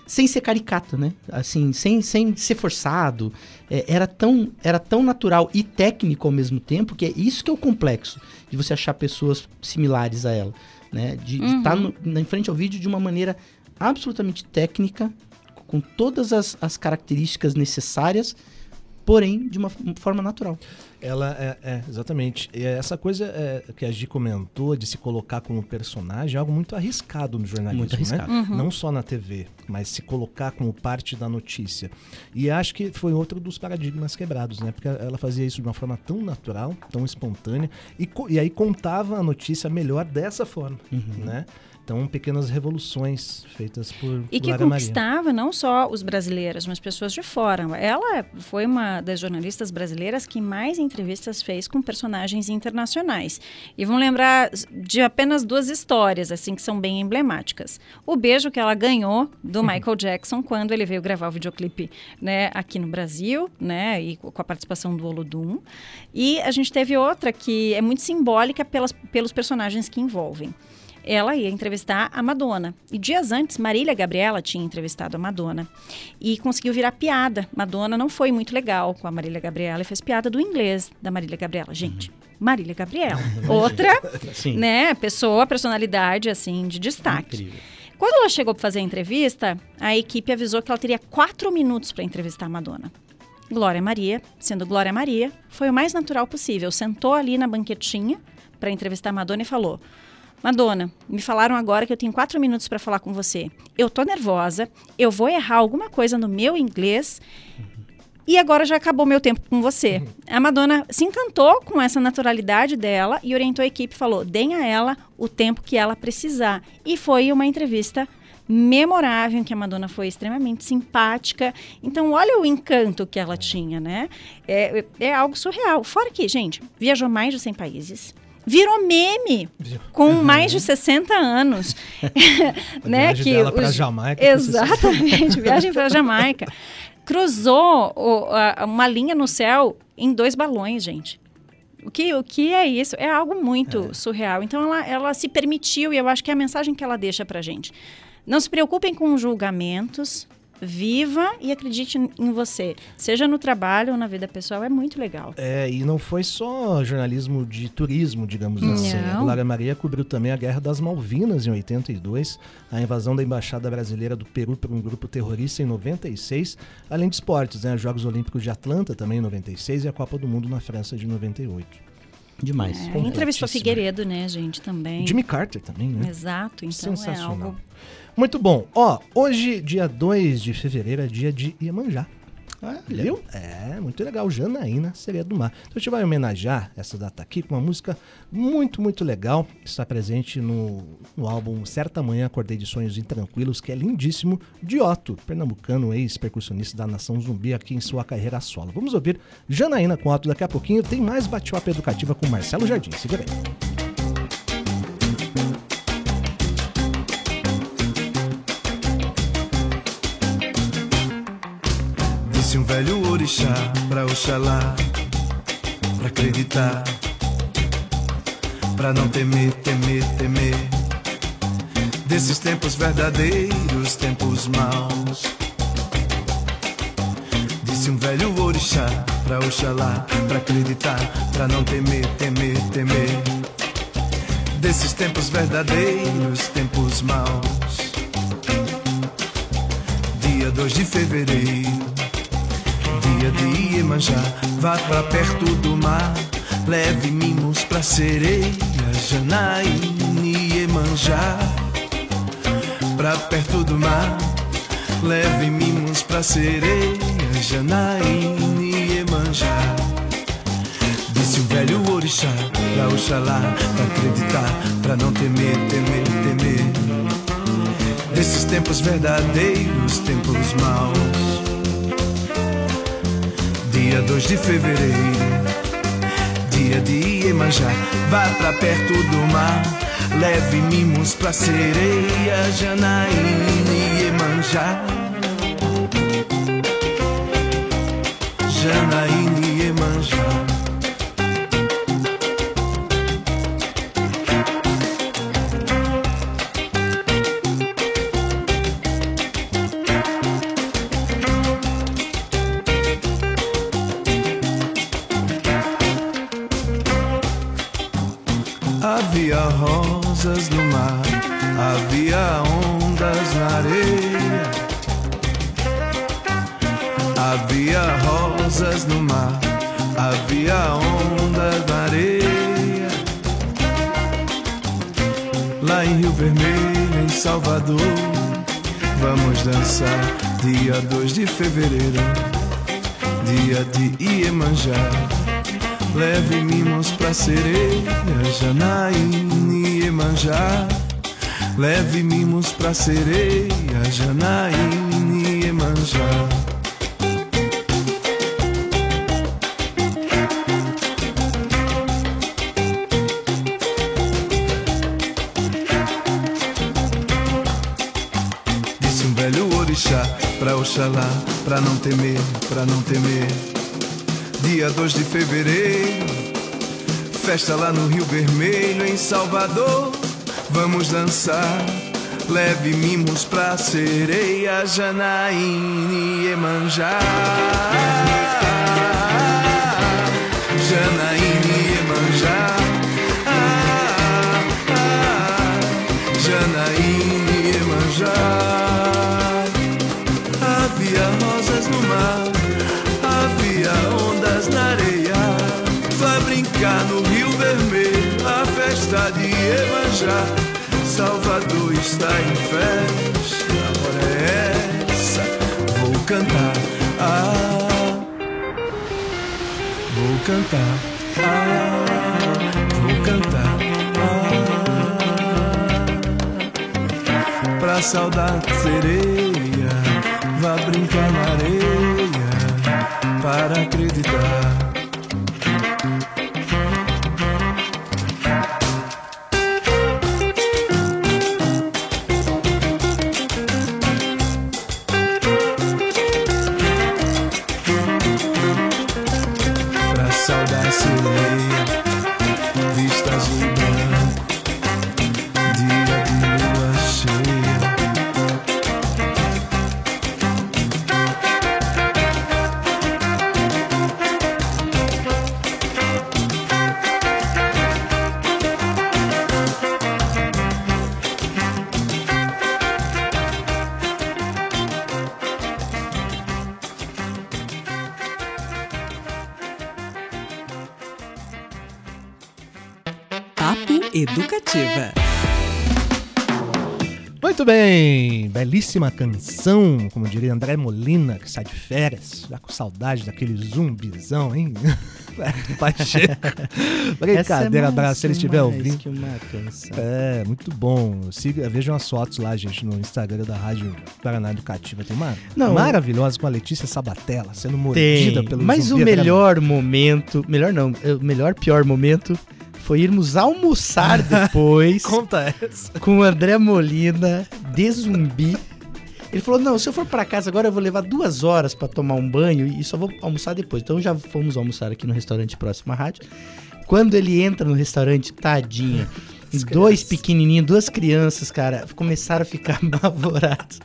sem ser caricato, né? Assim, sem, sem ser forçado. É, era, tão, era tão natural e técnico ao mesmo tempo, que é isso que é o complexo de você achar pessoas similares a ela. Né? De tá uhum. estar na frente ao vídeo de uma maneira absolutamente técnica, com todas as, as características necessárias porém de uma forma natural. Ela é, é exatamente. E essa coisa é, que a Gi comentou de se colocar como personagem é algo muito arriscado no jornalismo, Muito arriscado. né? Não só na TV, mas se colocar como parte da notícia. E acho que foi outro dos paradigmas quebrados, né? Porque ela fazia isso de uma forma tão natural, tão espontânea, e, e aí contava a notícia melhor dessa forma, né? Então, pequenas revoluções feitas por E que Maria. conquistava não só os brasileiros, mas pessoas de fora. Ela foi uma das jornalistas brasileiras que mais entrevistas fez com personagens internacionais. E vão lembrar de apenas duas histórias, assim, que são bem emblemáticas. O beijo que ela ganhou do Michael Jackson quando ele veio gravar o videoclipe né, aqui no Brasil, né, e com a participação do Olodum. E a gente teve outra que é muito simbólica pelas, pelos personagens que envolvem ela ia entrevistar a Madonna. E dias antes, Marília Gabriela tinha entrevistado a Madonna. E conseguiu virar piada. Madonna não foi muito legal com a Marília Gabriela e fez piada do inglês da Marília Gabriela. Gente, Marília Gabriela. Outra, Sim. né, pessoa, personalidade, assim, de destaque. Incrível. Quando ela chegou para fazer a entrevista, a equipe avisou que ela teria quatro minutos para entrevistar a Madonna. Glória Maria, sendo Glória Maria, foi o mais natural possível. Sentou ali na banquetinha para entrevistar a Madonna e falou: Madonna, me falaram agora que eu tenho quatro minutos para falar com você. Eu tô nervosa, eu vou errar alguma coisa no meu inglês. E agora já acabou meu tempo com você. A Madonna se encantou com essa naturalidade dela e orientou a equipe, falou: deem a ela o tempo que ela precisar. E foi uma entrevista memorável, em que a Madonna foi extremamente simpática. Então, olha o encanto que ela tinha, né? É, é algo surreal. Fora que, gente, viajou mais de 100 países. Virou meme com mais de 60 anos. [laughs] Né? viagem Que dela pra os- Jamaica Exatamente, [laughs] viagem para Jamaica. Cruzou o- a- uma linha no céu em dois balões, gente. O que, o que é isso? É algo muito surreal. Então, ela, ela se permitiu, e eu acho que é a mensagem que ela deixa pra gente. Não se preocupem com julgamentos, viva e acredite em- você. Seja no trabalho ou na vida pessoal, é muito legal. É, e não foi só jornalismo de turismo, digamos assim. A Não. Glória Maria cobriu também a Guerra das Malvinas em 82, a invasão da Embaixada Brasileira do Peru por um grupo terrorista em 96, além de esportes, né? Os Jogos Olímpicos de Atlanta também em 96 e a Copa do Mundo na França de 98. Demais. É, entrevistou. Figueiredo, né, gente, também. Jimmy Carter também, né? Exato, então é Sensacional. algo... Muito bom. Ó, hoje, dia 2 de fevereiro, é dia de Iemanjá. Olha. Viu? É, muito legal. Janaína, Sereia do Mar. Então a gente vai homenagear essa data aqui com uma música muito, muito legal. Está presente no, no álbum Certa Manhã Acordei de Sonhos Intranquilos, que é lindíssimo, de Otto, pernambucano, ex-percussionista da Nação Zumbi aqui em sua carreira solo. Vamos ouvir Janaína com Otto daqui a pouquinho. Tem mais bate-papo educativa com Marcelo Jardim. Segura aí. Orixá pra Oxalá Pra acreditar Pra não temer, temer, temer. Desses tempos verdadeiros, tempos maus. Disse um velho orixá pra Oxalá Pra acreditar, pra não temer, temer, temer. Desses tempos verdadeiros, tempos maus. Dia 2 de fevereiro Dia de Iemanjá, vá pra perto do mar. Leve mimos pra sereia, Janaíne Iemanjá. Pra perto do mar, leve mimos pra sereia, Janaíne Iemanjá. Disse o velho orixá pra Oxalá, pra acreditar, pra não temer, temer, temer. Desses tempos verdadeiros, tempos maus. Dia 2 de fevereiro, dia de Iemanjá, vá pra perto do mar, leve mimos pra sereia, Janaíne Iemanjá. Janaíne pra sereia, Janaína e Iemanjá. Disse um velho orixá pra Oxalá, pra não temer, pra não temer. Dia 2 de fevereiro, festa lá no Rio Vermelho, em Salvador. Vamos dançar, leve mimos pra sereia, Janaína e Iemanjá. Janaína e Iemanjá. Ah, ah, Janaína e Iemanjá. Havia rosas no mar, havia ondas na areia. Vai brincar no Rio Vermelho, a festa de Iemanjá. Salvador está em festa, a hora é essa. Vou cantar, ah, vou cantar, ah, vou cantar, ah. Pra saudade sereia, vá brincar na areia, para acreditar. Muito bem, belíssima canção, como diria André Molina, que sai de férias, já com saudade daquele zumbizão, hein? [laughs] Pacheco. Brincadeira, abraço, se ele estiver é ouvindo. que uma canção. É, muito bom. Siga, vejam as fotos lá, gente, no Instagram da Rádio Paraná Educativa. Tem uma Não, maravilhosa com a Letícia Sabatella sendo mordida Tem, pelo mas o melhor momento, melhor não, o melhor pior momento foi irmos almoçar [laughs] depois Conta essa. com o André Molina de zumbi. Ele falou: Não, se eu for pra casa agora, eu vou levar duas horas pra tomar um banho e só vou almoçar depois. Então já fomos almoçar aqui no restaurante próximo à rádio. Quando ele entra no restaurante, tadinha, [laughs] dois pequenininhos, duas crianças, cara, começaram a ficar [laughs] apavorados.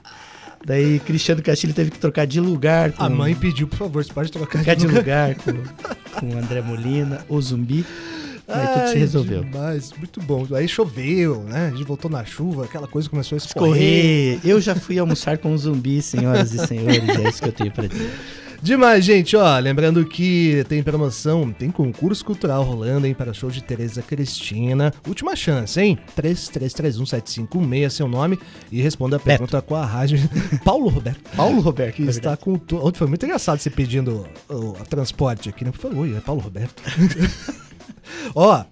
Daí Cristiano Castilho teve que trocar de lugar com, A mãe pediu, por favor, você pode trocar trocar de lugar. lugar com, com o André Molina, o zumbi. Aí tudo se resolveu. Demais, muito bom. Aí choveu, né? A gente voltou na chuva, aquela coisa começou a escorrer. Correr. Eu já fui almoçar com um zumbi, senhoras e senhores. É isso que eu tenho pra dizer. [laughs] Demais, gente, ó, lembrando que tem promoção, tem concurso cultural rolando, hein, para show de Tereza Cristina. Última chance, hein? 33317516, seu nome, e responda a pergunta com a rádio [laughs] Paulo Roberto. Paulo Roberto. Que está verdade. com. Ontem foi muito engraçado você pedindo o, o transporte aqui, né? Por favor, é Paulo Roberto. [laughs] Ó,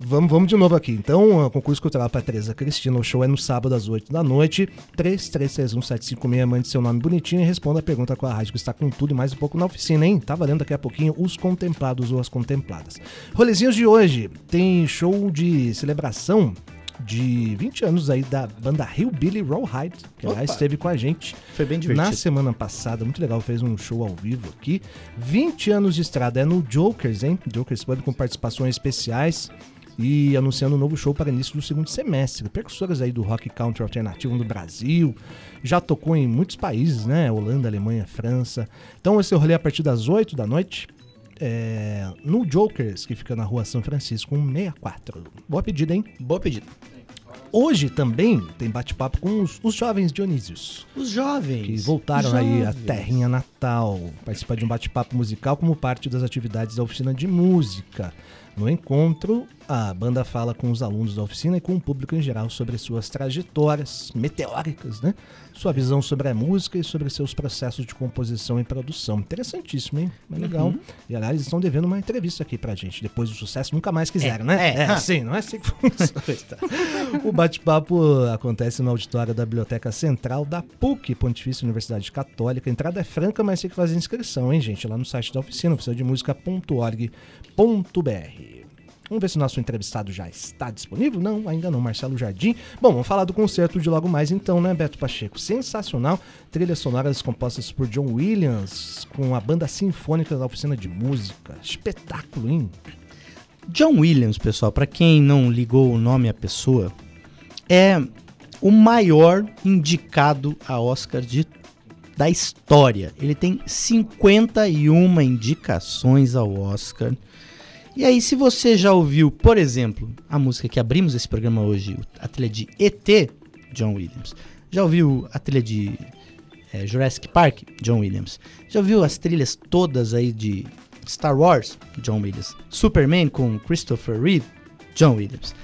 vamos, vamos de novo aqui. Então, o concurso cultural para Tereza Cristina. O show é no sábado às 8 da noite. 33317516. Mande seu nome bonitinho e responda a pergunta com a rádio que está com tudo e mais um pouco na oficina, hein? Tá valendo daqui a pouquinho os contemplados ou as contempladas. Rolezinhos de hoje. Tem show de celebração de 20 anos aí da banda Hillbilly Rawhide, que Opa. esteve com a gente Foi bem na divertido. semana passada, muito legal, fez um show ao vivo aqui. 20 anos de estrada, é no Jokers, hein? Jokers Pub com participações especiais e anunciando um novo show para início do segundo semestre. Percussoras aí do rock country alternativo no Brasil, já tocou em muitos países, né? Holanda, Alemanha, França. Então esse rolê a partir das 8 da noite. é, no Jokers, que fica na rua São Francisco, 164. Boa pedida, hein? Boa pedida. Hoje também tem bate-papo com os, os jovens Dionísios, Os jovens. que voltaram aí à Jovens. terrinha natal, participar de um bate-papo musical como parte das atividades da oficina de música. No encontro, a banda fala com os alunos da oficina e com o público em geral sobre suas trajetórias meteóricas, né? Sua visão sobre a música e sobre seus processos de composição e produção. Interessantíssimo, hein? Mas legal. E aliás, eles estão devendo uma entrevista aqui pra gente. Depois do sucesso, nunca mais quiseram, né? é. É, assim, não é assim que funciona. [laughs] o bate-papo acontece no auditório da Biblioteca Central da PUC, Pontifícia Universidade Católica. A entrada é franca, mas tem que fazer inscrição, hein, gente? Lá no site da oficina, oficinademusica.org.br. Vamos ver se o nosso entrevistado já está disponível? Não, ainda não, Marcelo Jardim. Bom, vamos falar do concerto de logo mais então, né, Beto Pacheco? Sensacional. Trilhas sonoras compostas por John Williams, com a banda sinfônica da oficina de música. Espetáculo, hein? John Williams, pessoal, pra quem não ligou o nome à pessoa, é o maior indicado a Oscar de, da história. Ele tem 51 indicações ao Oscar. E aí, se você já ouviu, por exemplo, a música que abrimos esse programa hoje, a trilha de ET, John Williams. Já ouviu a trilha de é, Jurassic Park, John Williams. Já ouviu as trilhas todas aí de Star Wars, John Williams. Superman com Christopher Reeve, John Williams.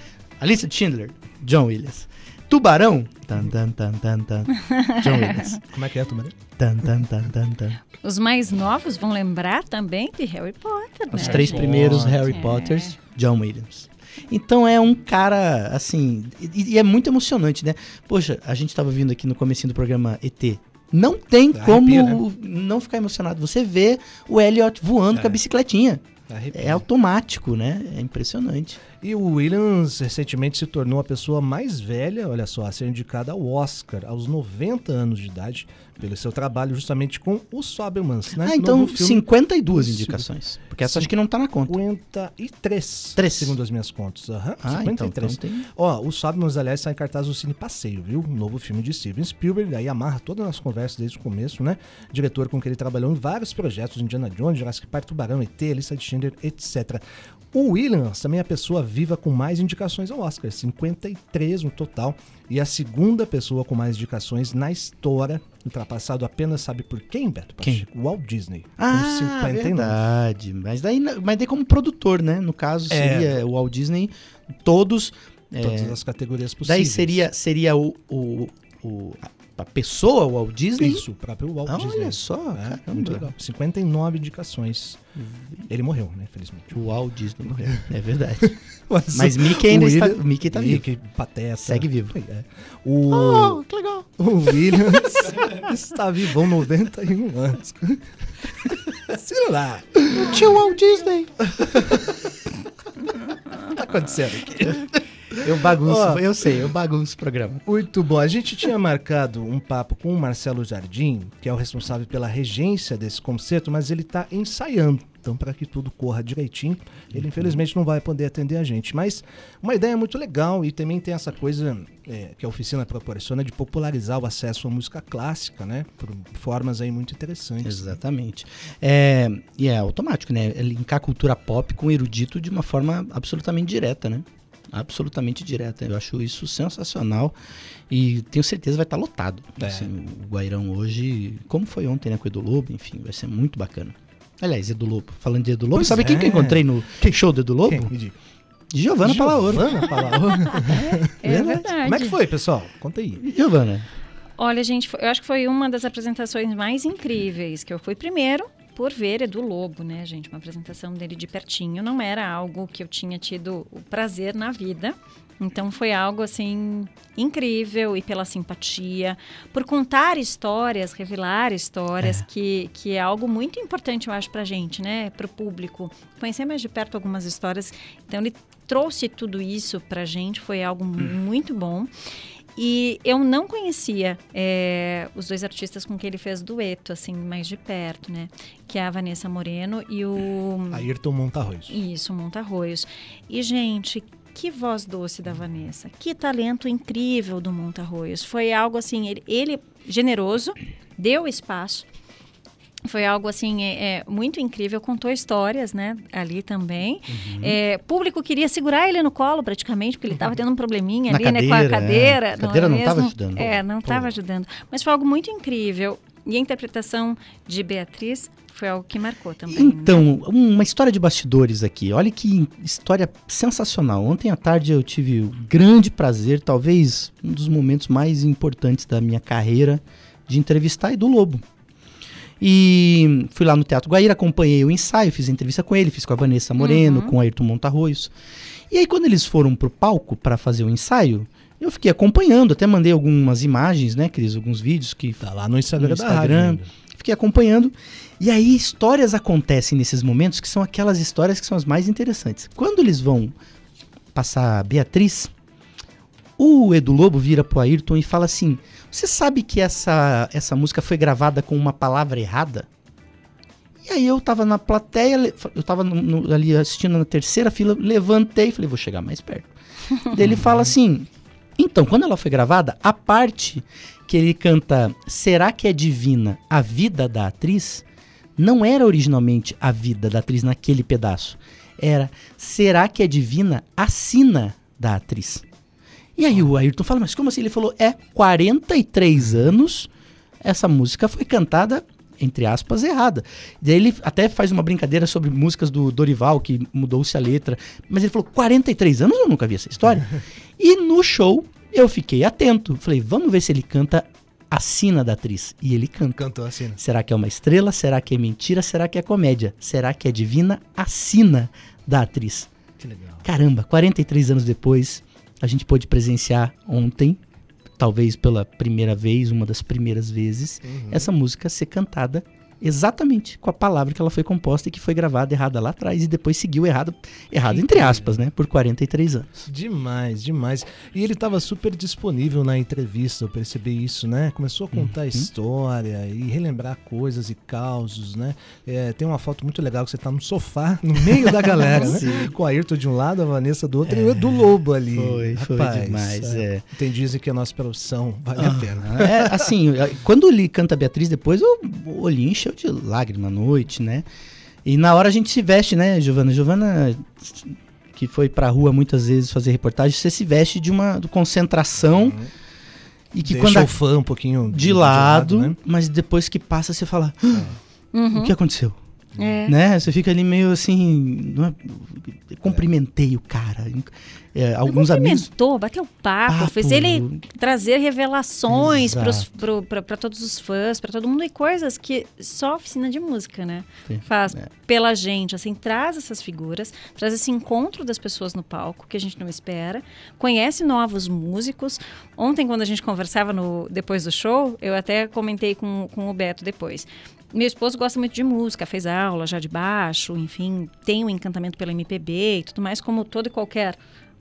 A lista de Schindler, John Williams. Tubarão, tan tan tan tan tan, John Williams. [laughs] Como é que é, Tumaré? Tan tan tan tan tan. Os mais novos vão lembrar também de Harry Potter, né? Os três primeiros Harry É. Potters, John Williams. Então é um cara, assim, e, e é muito emocionante, né? Poxa, a gente tava vindo aqui no comecinho do programa ET. Não tem Arrepia, como não ficar emocionado. Você vê o Elliot voando É. com a bicicletinha. Arrepia. É automático, né? É impressionante. E o Williams recentemente se tornou a pessoa mais velha, olha só, a ser indicada ao Oscar aos 90 anos de idade, pelo seu trabalho justamente com os Fabelmans, né? ah, então Novo filme 52 Isso. indicações. Porque essa acho que não tá na conta. 53, Três. segundo as minhas contas. Aham, Ah, então, 53. então tem... Ó, os Fabelmans, aliás, está em cartaz do Cine Passeio, viu? Um novo filme de Steven Spielberg, aí amarra todas as conversas desde o começo, né? Diretor com que ele trabalhou em vários projetos, Indiana Jones, Jurassic Park, Tubarão, ET, Lista de Schindler, etc. O Williams também é a pessoa viva com mais indicações ao Oscar, 53 no total, e a segunda pessoa com mais indicações na história, ultrapassado apenas, sabe por quem, Beto? Quem? Pacheco? Walt Disney, Ah, verdade. Mas daí, mas daí como produtor, né? No caso, É. seria o Walt Disney, todos... é, Todas as categorias possíveis. daí seria, seria o, o, o- a a pessoa, o Walt Disney? Isso, o próprio Walt Ah, Disney. olha só, É, caramba. muito legal. 59 indicações. Ele morreu, né? Infelizmente. O Walt Disney morreu. [laughs] É verdade. [laughs] Mas Mickey ainda o está... William- Mickey tá vivo. Mickey, Pateta. Segue vivo. É. O, Oh, que legal. o Williams [laughs] está vivo há 91 anos. Sei lá. Tio Walt Disney. O que tá acontecendo aqui? Eu bagunço, Ó. eu sei, eu bagunço o programa. Muito bom. A gente tinha marcado um papo com o Marcelo Jardim, que é o responsável pela regência desse concerto, mas ele está ensaiando. Então, para que tudo corra direitinho, ele infelizmente não vai poder atender a gente. Mas uma ideia muito legal e também tem essa coisa é, que a oficina proporciona de popularizar o acesso à música clássica, né? Por formas aí muito interessantes. Exatamente. É, e é automático, né? É linkar cultura pop com erudito de uma forma absolutamente direta, né? Absolutamente direta. Eu acho isso sensacional e tenho certeza vai estar lotado. É. Assim, o Guairão hoje, como foi ontem, né, com o Edu Lobo, enfim, vai ser muito bacana. Aliás, Edu Lobo, falando de Edu Lobo, Pois sabe quem é. que eu encontrei no show do Edu Lobo? Quem? Giovana Palaoro. Giovana Palaoro. [laughs] É verdade. Como é que foi, pessoal? Conta aí. Giovana. Olha, gente, eu acho que foi uma das apresentações mais incríveis que eu fui primeiro por ver Edu Lobo, né, gente? Uma apresentação dele de pertinho. Não era algo que eu tinha tido o prazer na vida. Então foi algo assim incrível e pela simpatia, por contar histórias, revelar histórias, que, que é algo muito importante, eu acho, pra gente, né? Pro público. Conhecer mais de perto algumas histórias. Então ele trouxe tudo isso pra gente, foi algo muito bom. E eu não conhecia é, os dois artistas com quem ele fez dueto, assim, mais de perto, né? Que é a Vanessa Moreno e o. Ayrton Montarroz. Isso, Montarroios. E, gente, que voz doce da Vanessa. Que talento incrível do Montarroios. Foi algo assim, ele, ele generoso, deu espaço. Foi algo assim é, é, muito incrível contou histórias né ali também uhum. é, público queria segurar ele no colo praticamente porque ele estava [laughs] tendo um probleminha Na ali cadeira, né com a cadeira é. a cadeira não estava mesmo? ajudando é não estava ajudando mas foi algo muito incrível e a interpretação de Beatriz foi algo que marcou também. né? Então, né? uma história de bastidores aqui. Olha que história sensacional. Ontem à tarde eu tive o grande prazer, talvez um dos momentos mais importantes da minha carreira, de entrevistar Edu Lobo. E fui lá no Teatro Guaíra, acompanhei o ensaio, fiz entrevista com ele, fiz com a Vanessa Moreno, uhum. com o Ayrton Montarroios. E aí, quando eles foram pro palco para fazer o ensaio, eu fiquei acompanhando, até mandei algumas imagens, né, Cris? Alguns vídeos que. Tá lá no Instagram, no Instagram Fiquei acompanhando. E aí, histórias acontecem nesses momentos que são aquelas histórias que são as mais interessantes. Quando eles vão passar Beatriz, o Edu Lobo vira pro Ayrton e fala assim: Você sabe que essa, essa música foi gravada com uma palavra errada? E aí eu tava na plateia, eu tava no, ali assistindo na terceira fila, levantei e falei, vou chegar mais perto. [laughs] Daí ele fala assim: Então, quando ela foi gravada, a parte que ele canta Será que é divina a vida da atriz? Não era originalmente a vida da atriz naquele pedaço. Era Será que é divina a sina da atriz? E aí o Ayrton fala, mas como assim? Ele falou, é 43 anos, essa música foi cantada, entre aspas, errada. Daí ele até faz uma brincadeira sobre músicas do Dorival, que mudou-se a letra. Mas ele falou, 43 anos? Eu nunca vi essa história. [laughs] e no show, eu fiquei atento. Falei, vamos ver se ele canta a sina da atriz. E ele canta. Cantou a sina. Será que é uma estrela? Será que é mentira? Será que é comédia? Será que é divina a sina da atriz? Que legal. Caramba, 43 anos depois, a gente pôde presenciar ontem, talvez pela primeira vez, uma das primeiras vezes, uhum. essa música ser cantada exatamente com a palavra que ela foi composta e que foi gravada errada lá atrás e depois seguiu errado, errado entre aspas, né, por 43 anos. Demais, demais. E ele estava super disponível na entrevista, eu percebi isso, né? Começou a contar uhum. história e relembrar coisas e causos, né? É, tem uma foto muito legal que você está no sofá, no meio da galera, né? [laughs] Com a Ayrton de um lado, a Vanessa do outro é, e o Edu Lobo ali. Foi, Rapaz, foi demais, é. é. Tem dizem que a nossa produção vale ah, a pena. É, assim, quando ele canta Beatriz depois, o olhinho encheu de lágrima à noite, né? E na hora a gente se veste, né, Giovana? Giovana, que foi pra rua muitas vezes fazer reportagem, você se veste de uma de concentração. Uhum. E que Deixa quando a, o fã um pouquinho de, de lado, lado né? mas depois que passa você fala: ah, uhum. o que aconteceu? É. Né? Você fica ali meio assim. É, cumprimentei o cara. É, alguns amigos. bateu papo, papo, fez ele trazer revelações para todos os fãs, para todo mundo e coisas que só a oficina de música, né? Sim. Faz é. pela gente, assim, traz essas figuras, traz esse encontro das pessoas no palco que a gente não espera, conhece novos músicos. Ontem, quando a gente conversava no, depois do show, eu até comentei com, com o Beto depois. Meu esposo gosta muito de música, fez aula já de baixo, enfim, tem um encantamento pela MPB e tudo mais, como todo e qualquer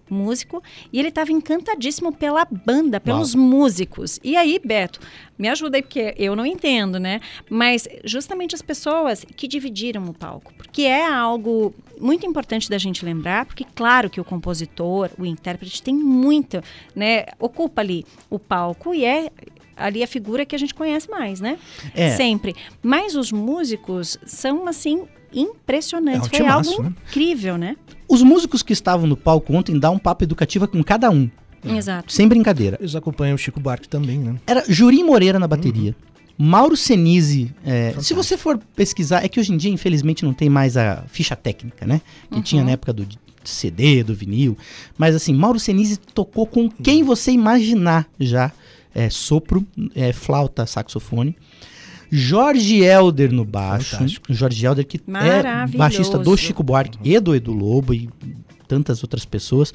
músico, e ele estava encantadíssimo pela banda, pelos Uau. músicos. E aí, Beto, me ajuda aí, porque eu não entendo, né? Mas justamente as pessoas que dividiram o palco, porque é algo muito importante da gente lembrar, porque claro que o compositor, o intérprete tem muito, né? Ocupa ali o palco e é ali a figura que a gente conhece mais, né? É. Sempre. Mas os músicos são assim impressionantes. É um Foi algo né? incrível, né? Os músicos que estavam no palco ontem dão um papo educativo com cada um. É. Exato. Sem brincadeira. Eles acompanham o Chico Buarque também, né? Era Jurim Moreira na bateria. Uhum. Mauro Senise, é, se você for pesquisar, é que hoje em dia, infelizmente, não tem mais a ficha técnica, né? Que uhum. tinha na época do CD, do vinil. Mas assim, Mauro Senise tocou com quem você imaginar já. É, sopro, é, flauta, saxofone. Jorge Helder no baixo. Fantástico. Jorge Helder, que é baixista do Chico Buarque uhum. e do Edu Lobo e tantas outras pessoas.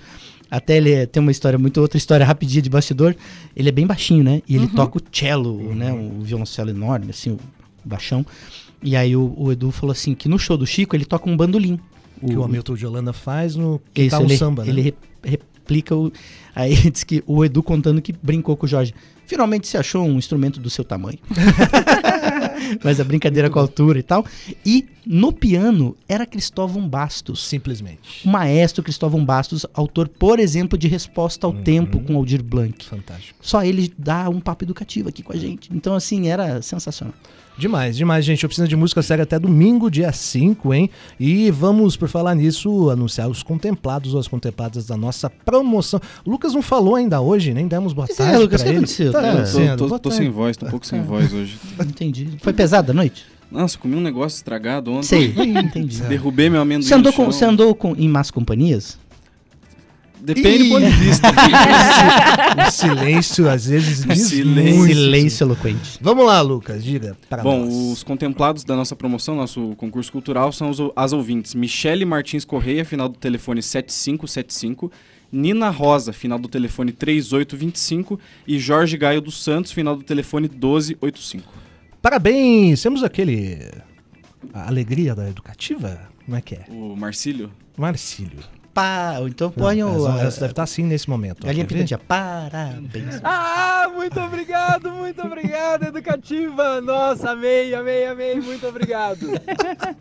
Até ele é, tem uma história, muito outra história rapidinha de bastidor. Ele é bem baixinho, né? E ele uhum. toca o cello, uhum. né? O violoncelo enorme, assim, o baixão. E aí o, o, Edu falou assim que no show do Chico ele toca um bandolim. O, que o Hamilton de Holanda faz no que tá ele, samba, né? Ele replica o... Aí [laughs] diz que o Edu contando que brincou com o Jorge. Finalmente se achou um instrumento do seu tamanho. [laughs] Mas a brincadeira com a altura e tal. E no piano era Cristóvão Bastos. Simplesmente. O maestro Cristóvão Bastos, autor, por exemplo, de Resposta ao uhum. Tempo com Aldir Blanc. Fantástico. Só ele dá um papo educativo aqui com a gente. Então, assim, era sensacional. Demais, demais, gente. Oficina de música segue até domingo, dia 5, hein? E vamos, por falar nisso, anunciar os contemplados ou as contempladas da nossa promoção. Lucas não falou ainda hoje, nem demos boa Pois é, tarde. Lucas, pra o que ele. aconteceu? Tá É, tô, tô, tô sem voz, tô um pouco sem voz hoje. Entendi. Foi pesada a noite? Nossa, comi um negócio estragado ontem. Sei, [laughs] entendi. Derrubei meu amendoim Você andou, no com, chão. você andou com, em más companhias? Depende do ponto de vista. [laughs] O silêncio às vezes diz Silêncio. muito. Silêncio eloquente. Vamos lá, Lucas, diga para Bom, nós. os contemplados da nossa promoção, nosso concurso cultural, são os- as ouvintes Michele Martins Correia, final do telefone 7575, Nina Rosa, final do telefone 3825 e Jorge Gaio dos Santos, final do telefone 1285. Parabéns! Temos aquele. A alegria da educativa? Como é que é? O Marcílio? Marcílio. Pá, ou então põe Não, o. essa- essa deve estar assim nesse momento. Galinha pintadinha. Parabéns. Ah, muito obrigado, muito obrigado, Educativa. Nossa, amei, amei, amei, muito obrigado. [laughs]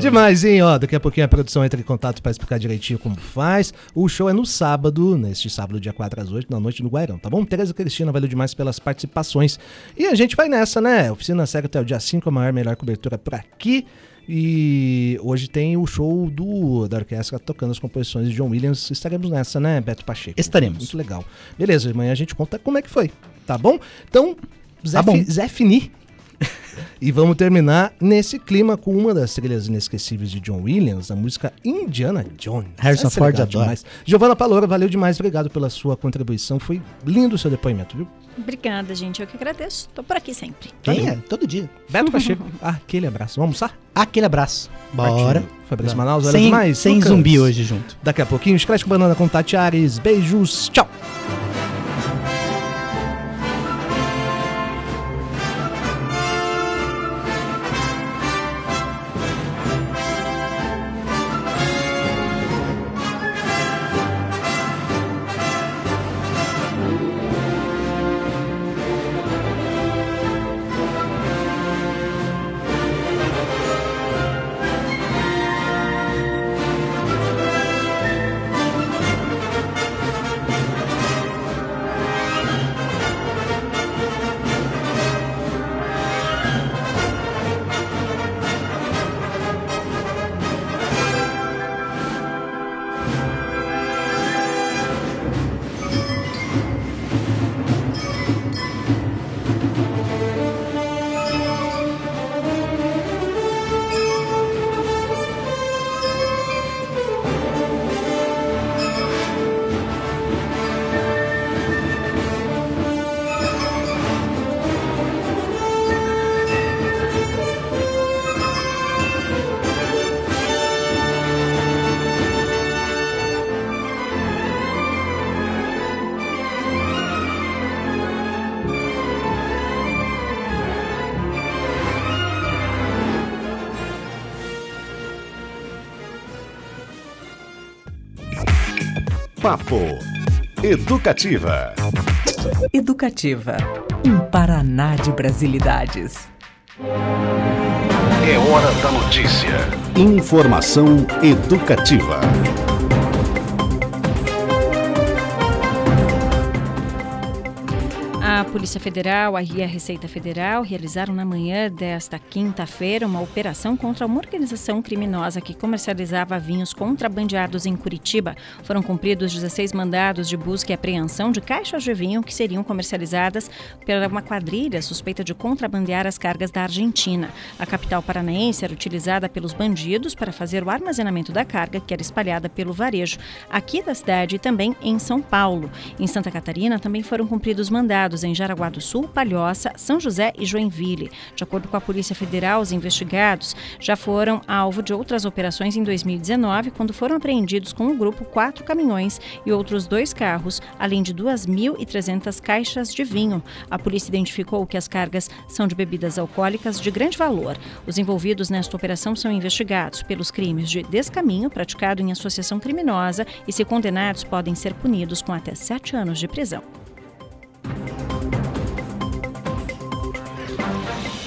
Demais, hein? Ó, daqui a pouquinho a produção entra em contato para explicar direitinho como faz. O show é no sábado, neste sábado, dia 4 às 8 da noite no Guairão, tá bom? Tereza Cristina, valeu demais pelas participações. E a gente vai nessa, né? Oficina segue até o dia 5, a maior melhor cobertura por aqui. E hoje tem o show do, da orquestra tocando as composições de John Williams. Estaremos nessa, né, Beto Pacheco? Estaremos. Muito legal. Beleza, amanhã a gente conta como é que foi, tá bom? Então, Zé, Tá bom. Zé Fini. E vamos terminar nesse clima com uma das trilhas inesquecíveis de John Williams, a música Indiana Jones. Harrison Essa é Ford adora. demais. Giovana Paloura, valeu demais, obrigado pela sua contribuição. Foi lindo o seu depoimento, viu? Obrigada, gente. Eu que agradeço. Tô por aqui sempre. Quem é? Todo dia. Beto Pacheco, [laughs] aquele abraço. Vamos almoçar? Aquele abraço. Bora. Partiu. Fabrício Manaus, olha Sem, demais. sem Lucas. zumbi hoje junto. Daqui a pouquinho, Scratch com Banana com Tati Ares. Beijos, tchau. Papo Educativa. Educativa. Um Paraná de brasilidades. É hora da notícia. Informação educativa. Polícia Federal e a Receita Federal realizaram na manhã desta quinta-feira uma operação contra uma organização criminosa que comercializava vinhos contrabandeados em Curitiba. Foram cumpridos 16 mandados de busca e apreensão de caixas de vinho que seriam comercializadas pela uma quadrilha suspeita de contrabandear as cargas da Argentina. A capital paranaense era utilizada pelos bandidos para fazer o armazenamento da carga que era espalhada pelo varejo aqui da cidade e também em São Paulo. Em Santa Catarina também foram cumpridos mandados em Jaraguá do Sul, Palhoça, São José e Joinville. De acordo com a Polícia Federal, os investigados já foram alvo de outras operações em 2019, quando foram apreendidos com o grupo quatro caminhões e outros dois carros, além de 2.300 caixas de vinho. A polícia identificou que as cargas são de bebidas alcoólicas de grande valor. Os envolvidos nesta operação são investigados pelos crimes de descaminho praticado em associação criminosa e, se condenados, podem ser punidos com até sete anos de prisão.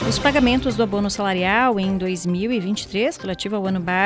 Os pagamentos do abono salarial em 2023, relativo ao ano base,